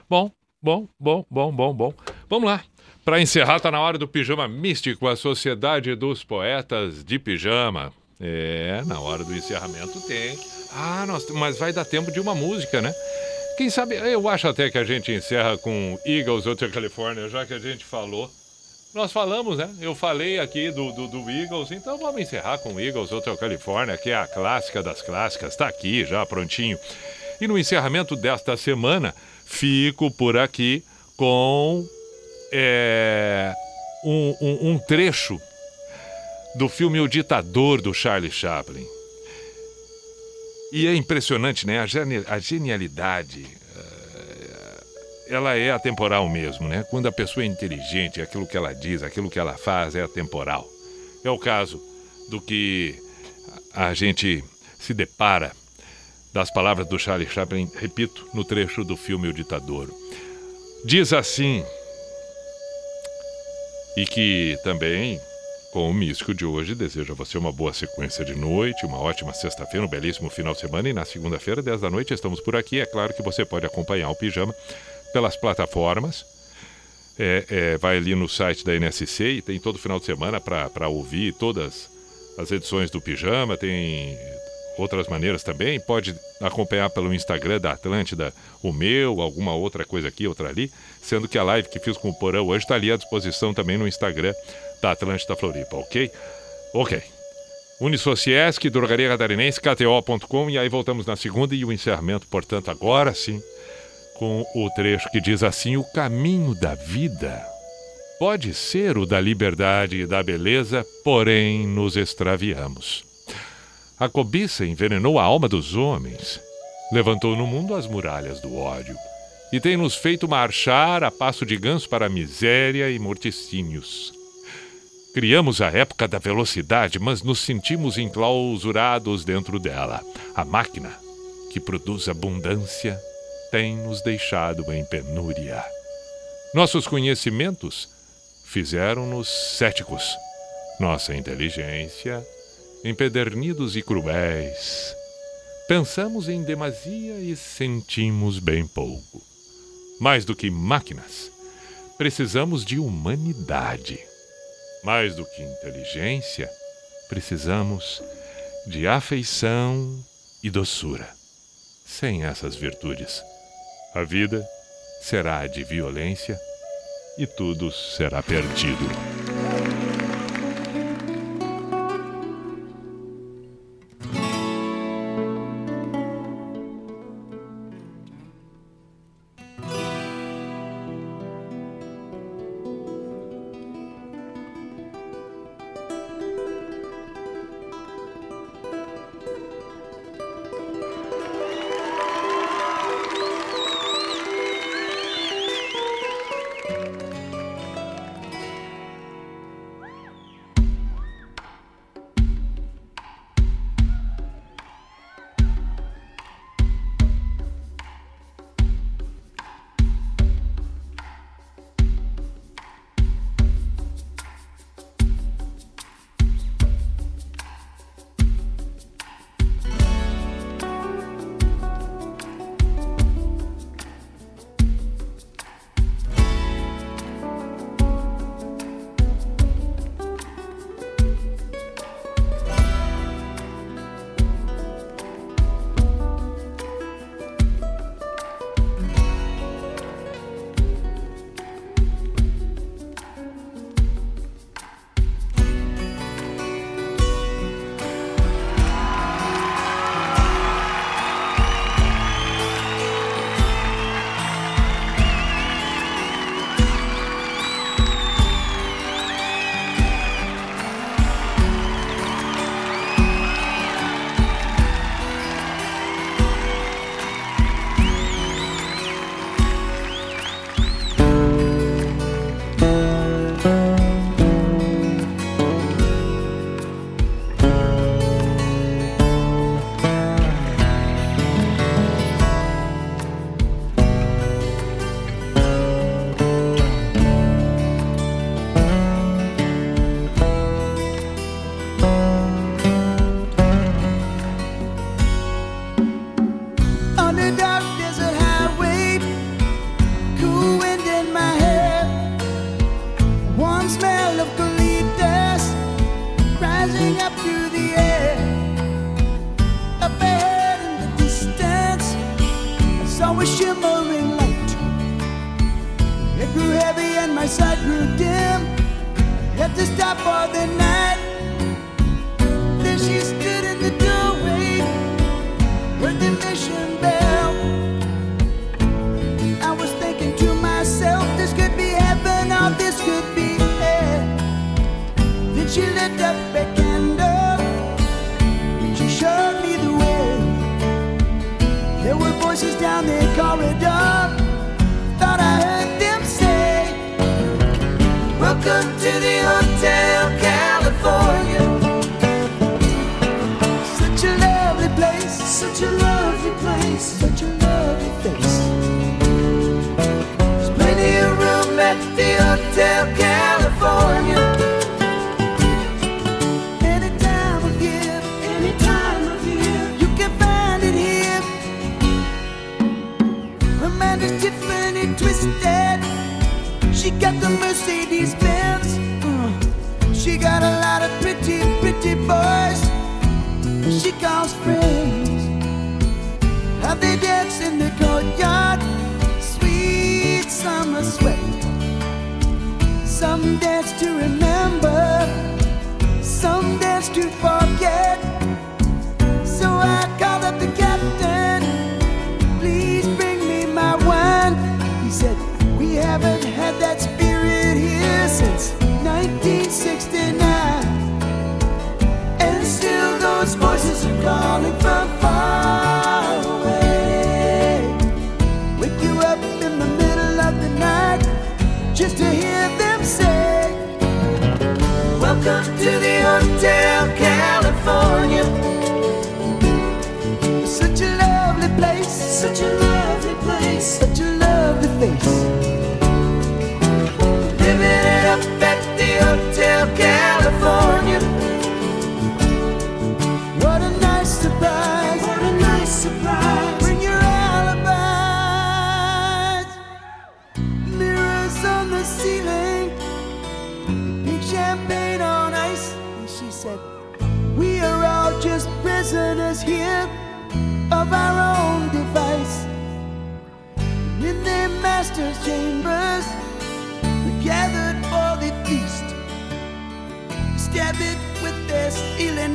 Bom, bom, bom, bom, bom, bom. Vamos lá. Para encerrar, tá na hora do Pijama Místico, a Sociedade dos Poetas de Pijama. É, na hora do encerramento tem. Ah, nós, mas vai dar tempo de uma música, né? Quem sabe, eu acho até que a gente encerra com Eagles Hotel California, já que a gente falou. Nós falamos, né? Eu falei aqui do, do, do Eagles, então vamos encerrar com Eagles Hotel California, que é a clássica das clássicas, tá aqui já prontinho. E no encerramento desta semana, fico por aqui com é, um, um, um trecho do filme O Ditador do Charlie Chaplin. E é impressionante, né? A, geni- a genialidade, eh, ela é atemporal mesmo, né? Quando a pessoa é inteligente, aquilo que ela diz, aquilo que ela faz é atemporal. É o caso do que a gente se depara das palavras do Charlie Chaplin, repito, no trecho do filme O Ditador. Diz assim, e que também, com o místico de hoje, desejo a você uma boa sequência de noite, uma ótima sexta-feira, um belíssimo final de semana e na segunda-feira, 10 da noite, estamos por aqui. É claro que você pode acompanhar o Pijama pelas plataformas. É, é, vai ali no site da NSC e tem todo final de semana para ouvir todas as edições do Pijama. Tem outras maneiras também. Pode acompanhar pelo Instagram da Atlântida, o meu, alguma outra coisa aqui, outra ali. Sendo que a live que fiz com o Porão hoje está ali à disposição também no Instagram da Atlântida Floripa, ok? Ok. Unisociesc, Drogaria Catarinense, KTO.com e aí voltamos na segunda e o encerramento, portanto, agora sim, com o trecho que diz assim: O caminho da vida pode ser o da liberdade e da beleza, porém nos extraviamos. A cobiça envenenou a alma dos homens, levantou no mundo as muralhas do ódio e tem nos feito marchar a passo de ganso para a miséria e morticínios. Criamos a época da velocidade, mas nos sentimos enclausurados dentro dela. A máquina, que produz abundância, tem nos deixado em penúria. Nossos conhecimentos fizeram-nos céticos. Nossa inteligência, empedernidos e cruéis. Pensamos em demasia e sentimos bem pouco. Mais do que máquinas, precisamos de humanidade. Mais do que inteligência, precisamos de afeição e doçura. Sem essas virtudes, a vida será de violência e tudo será perdido.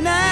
night.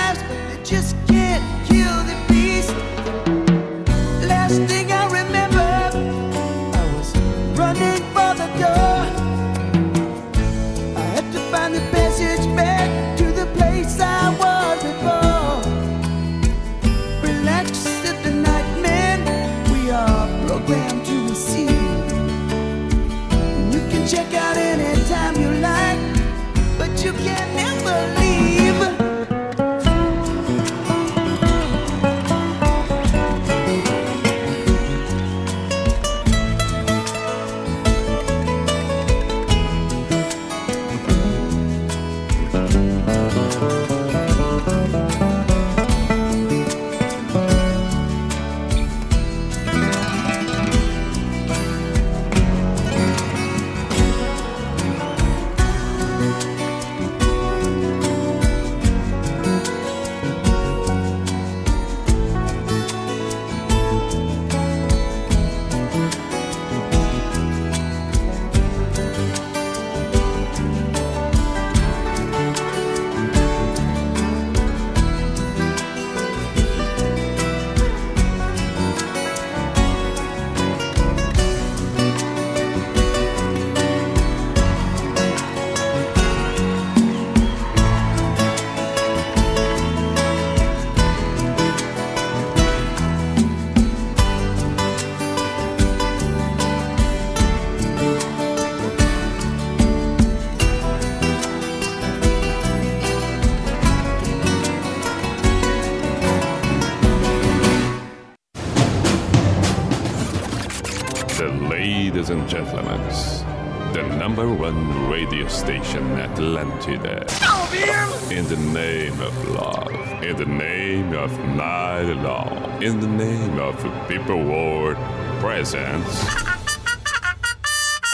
humanity there. In the name of love. In the name of night law. In the name of people world presence.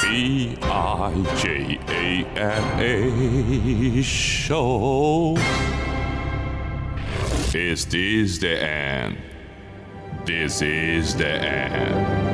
B I J A N A show. Is this the end? This is the end.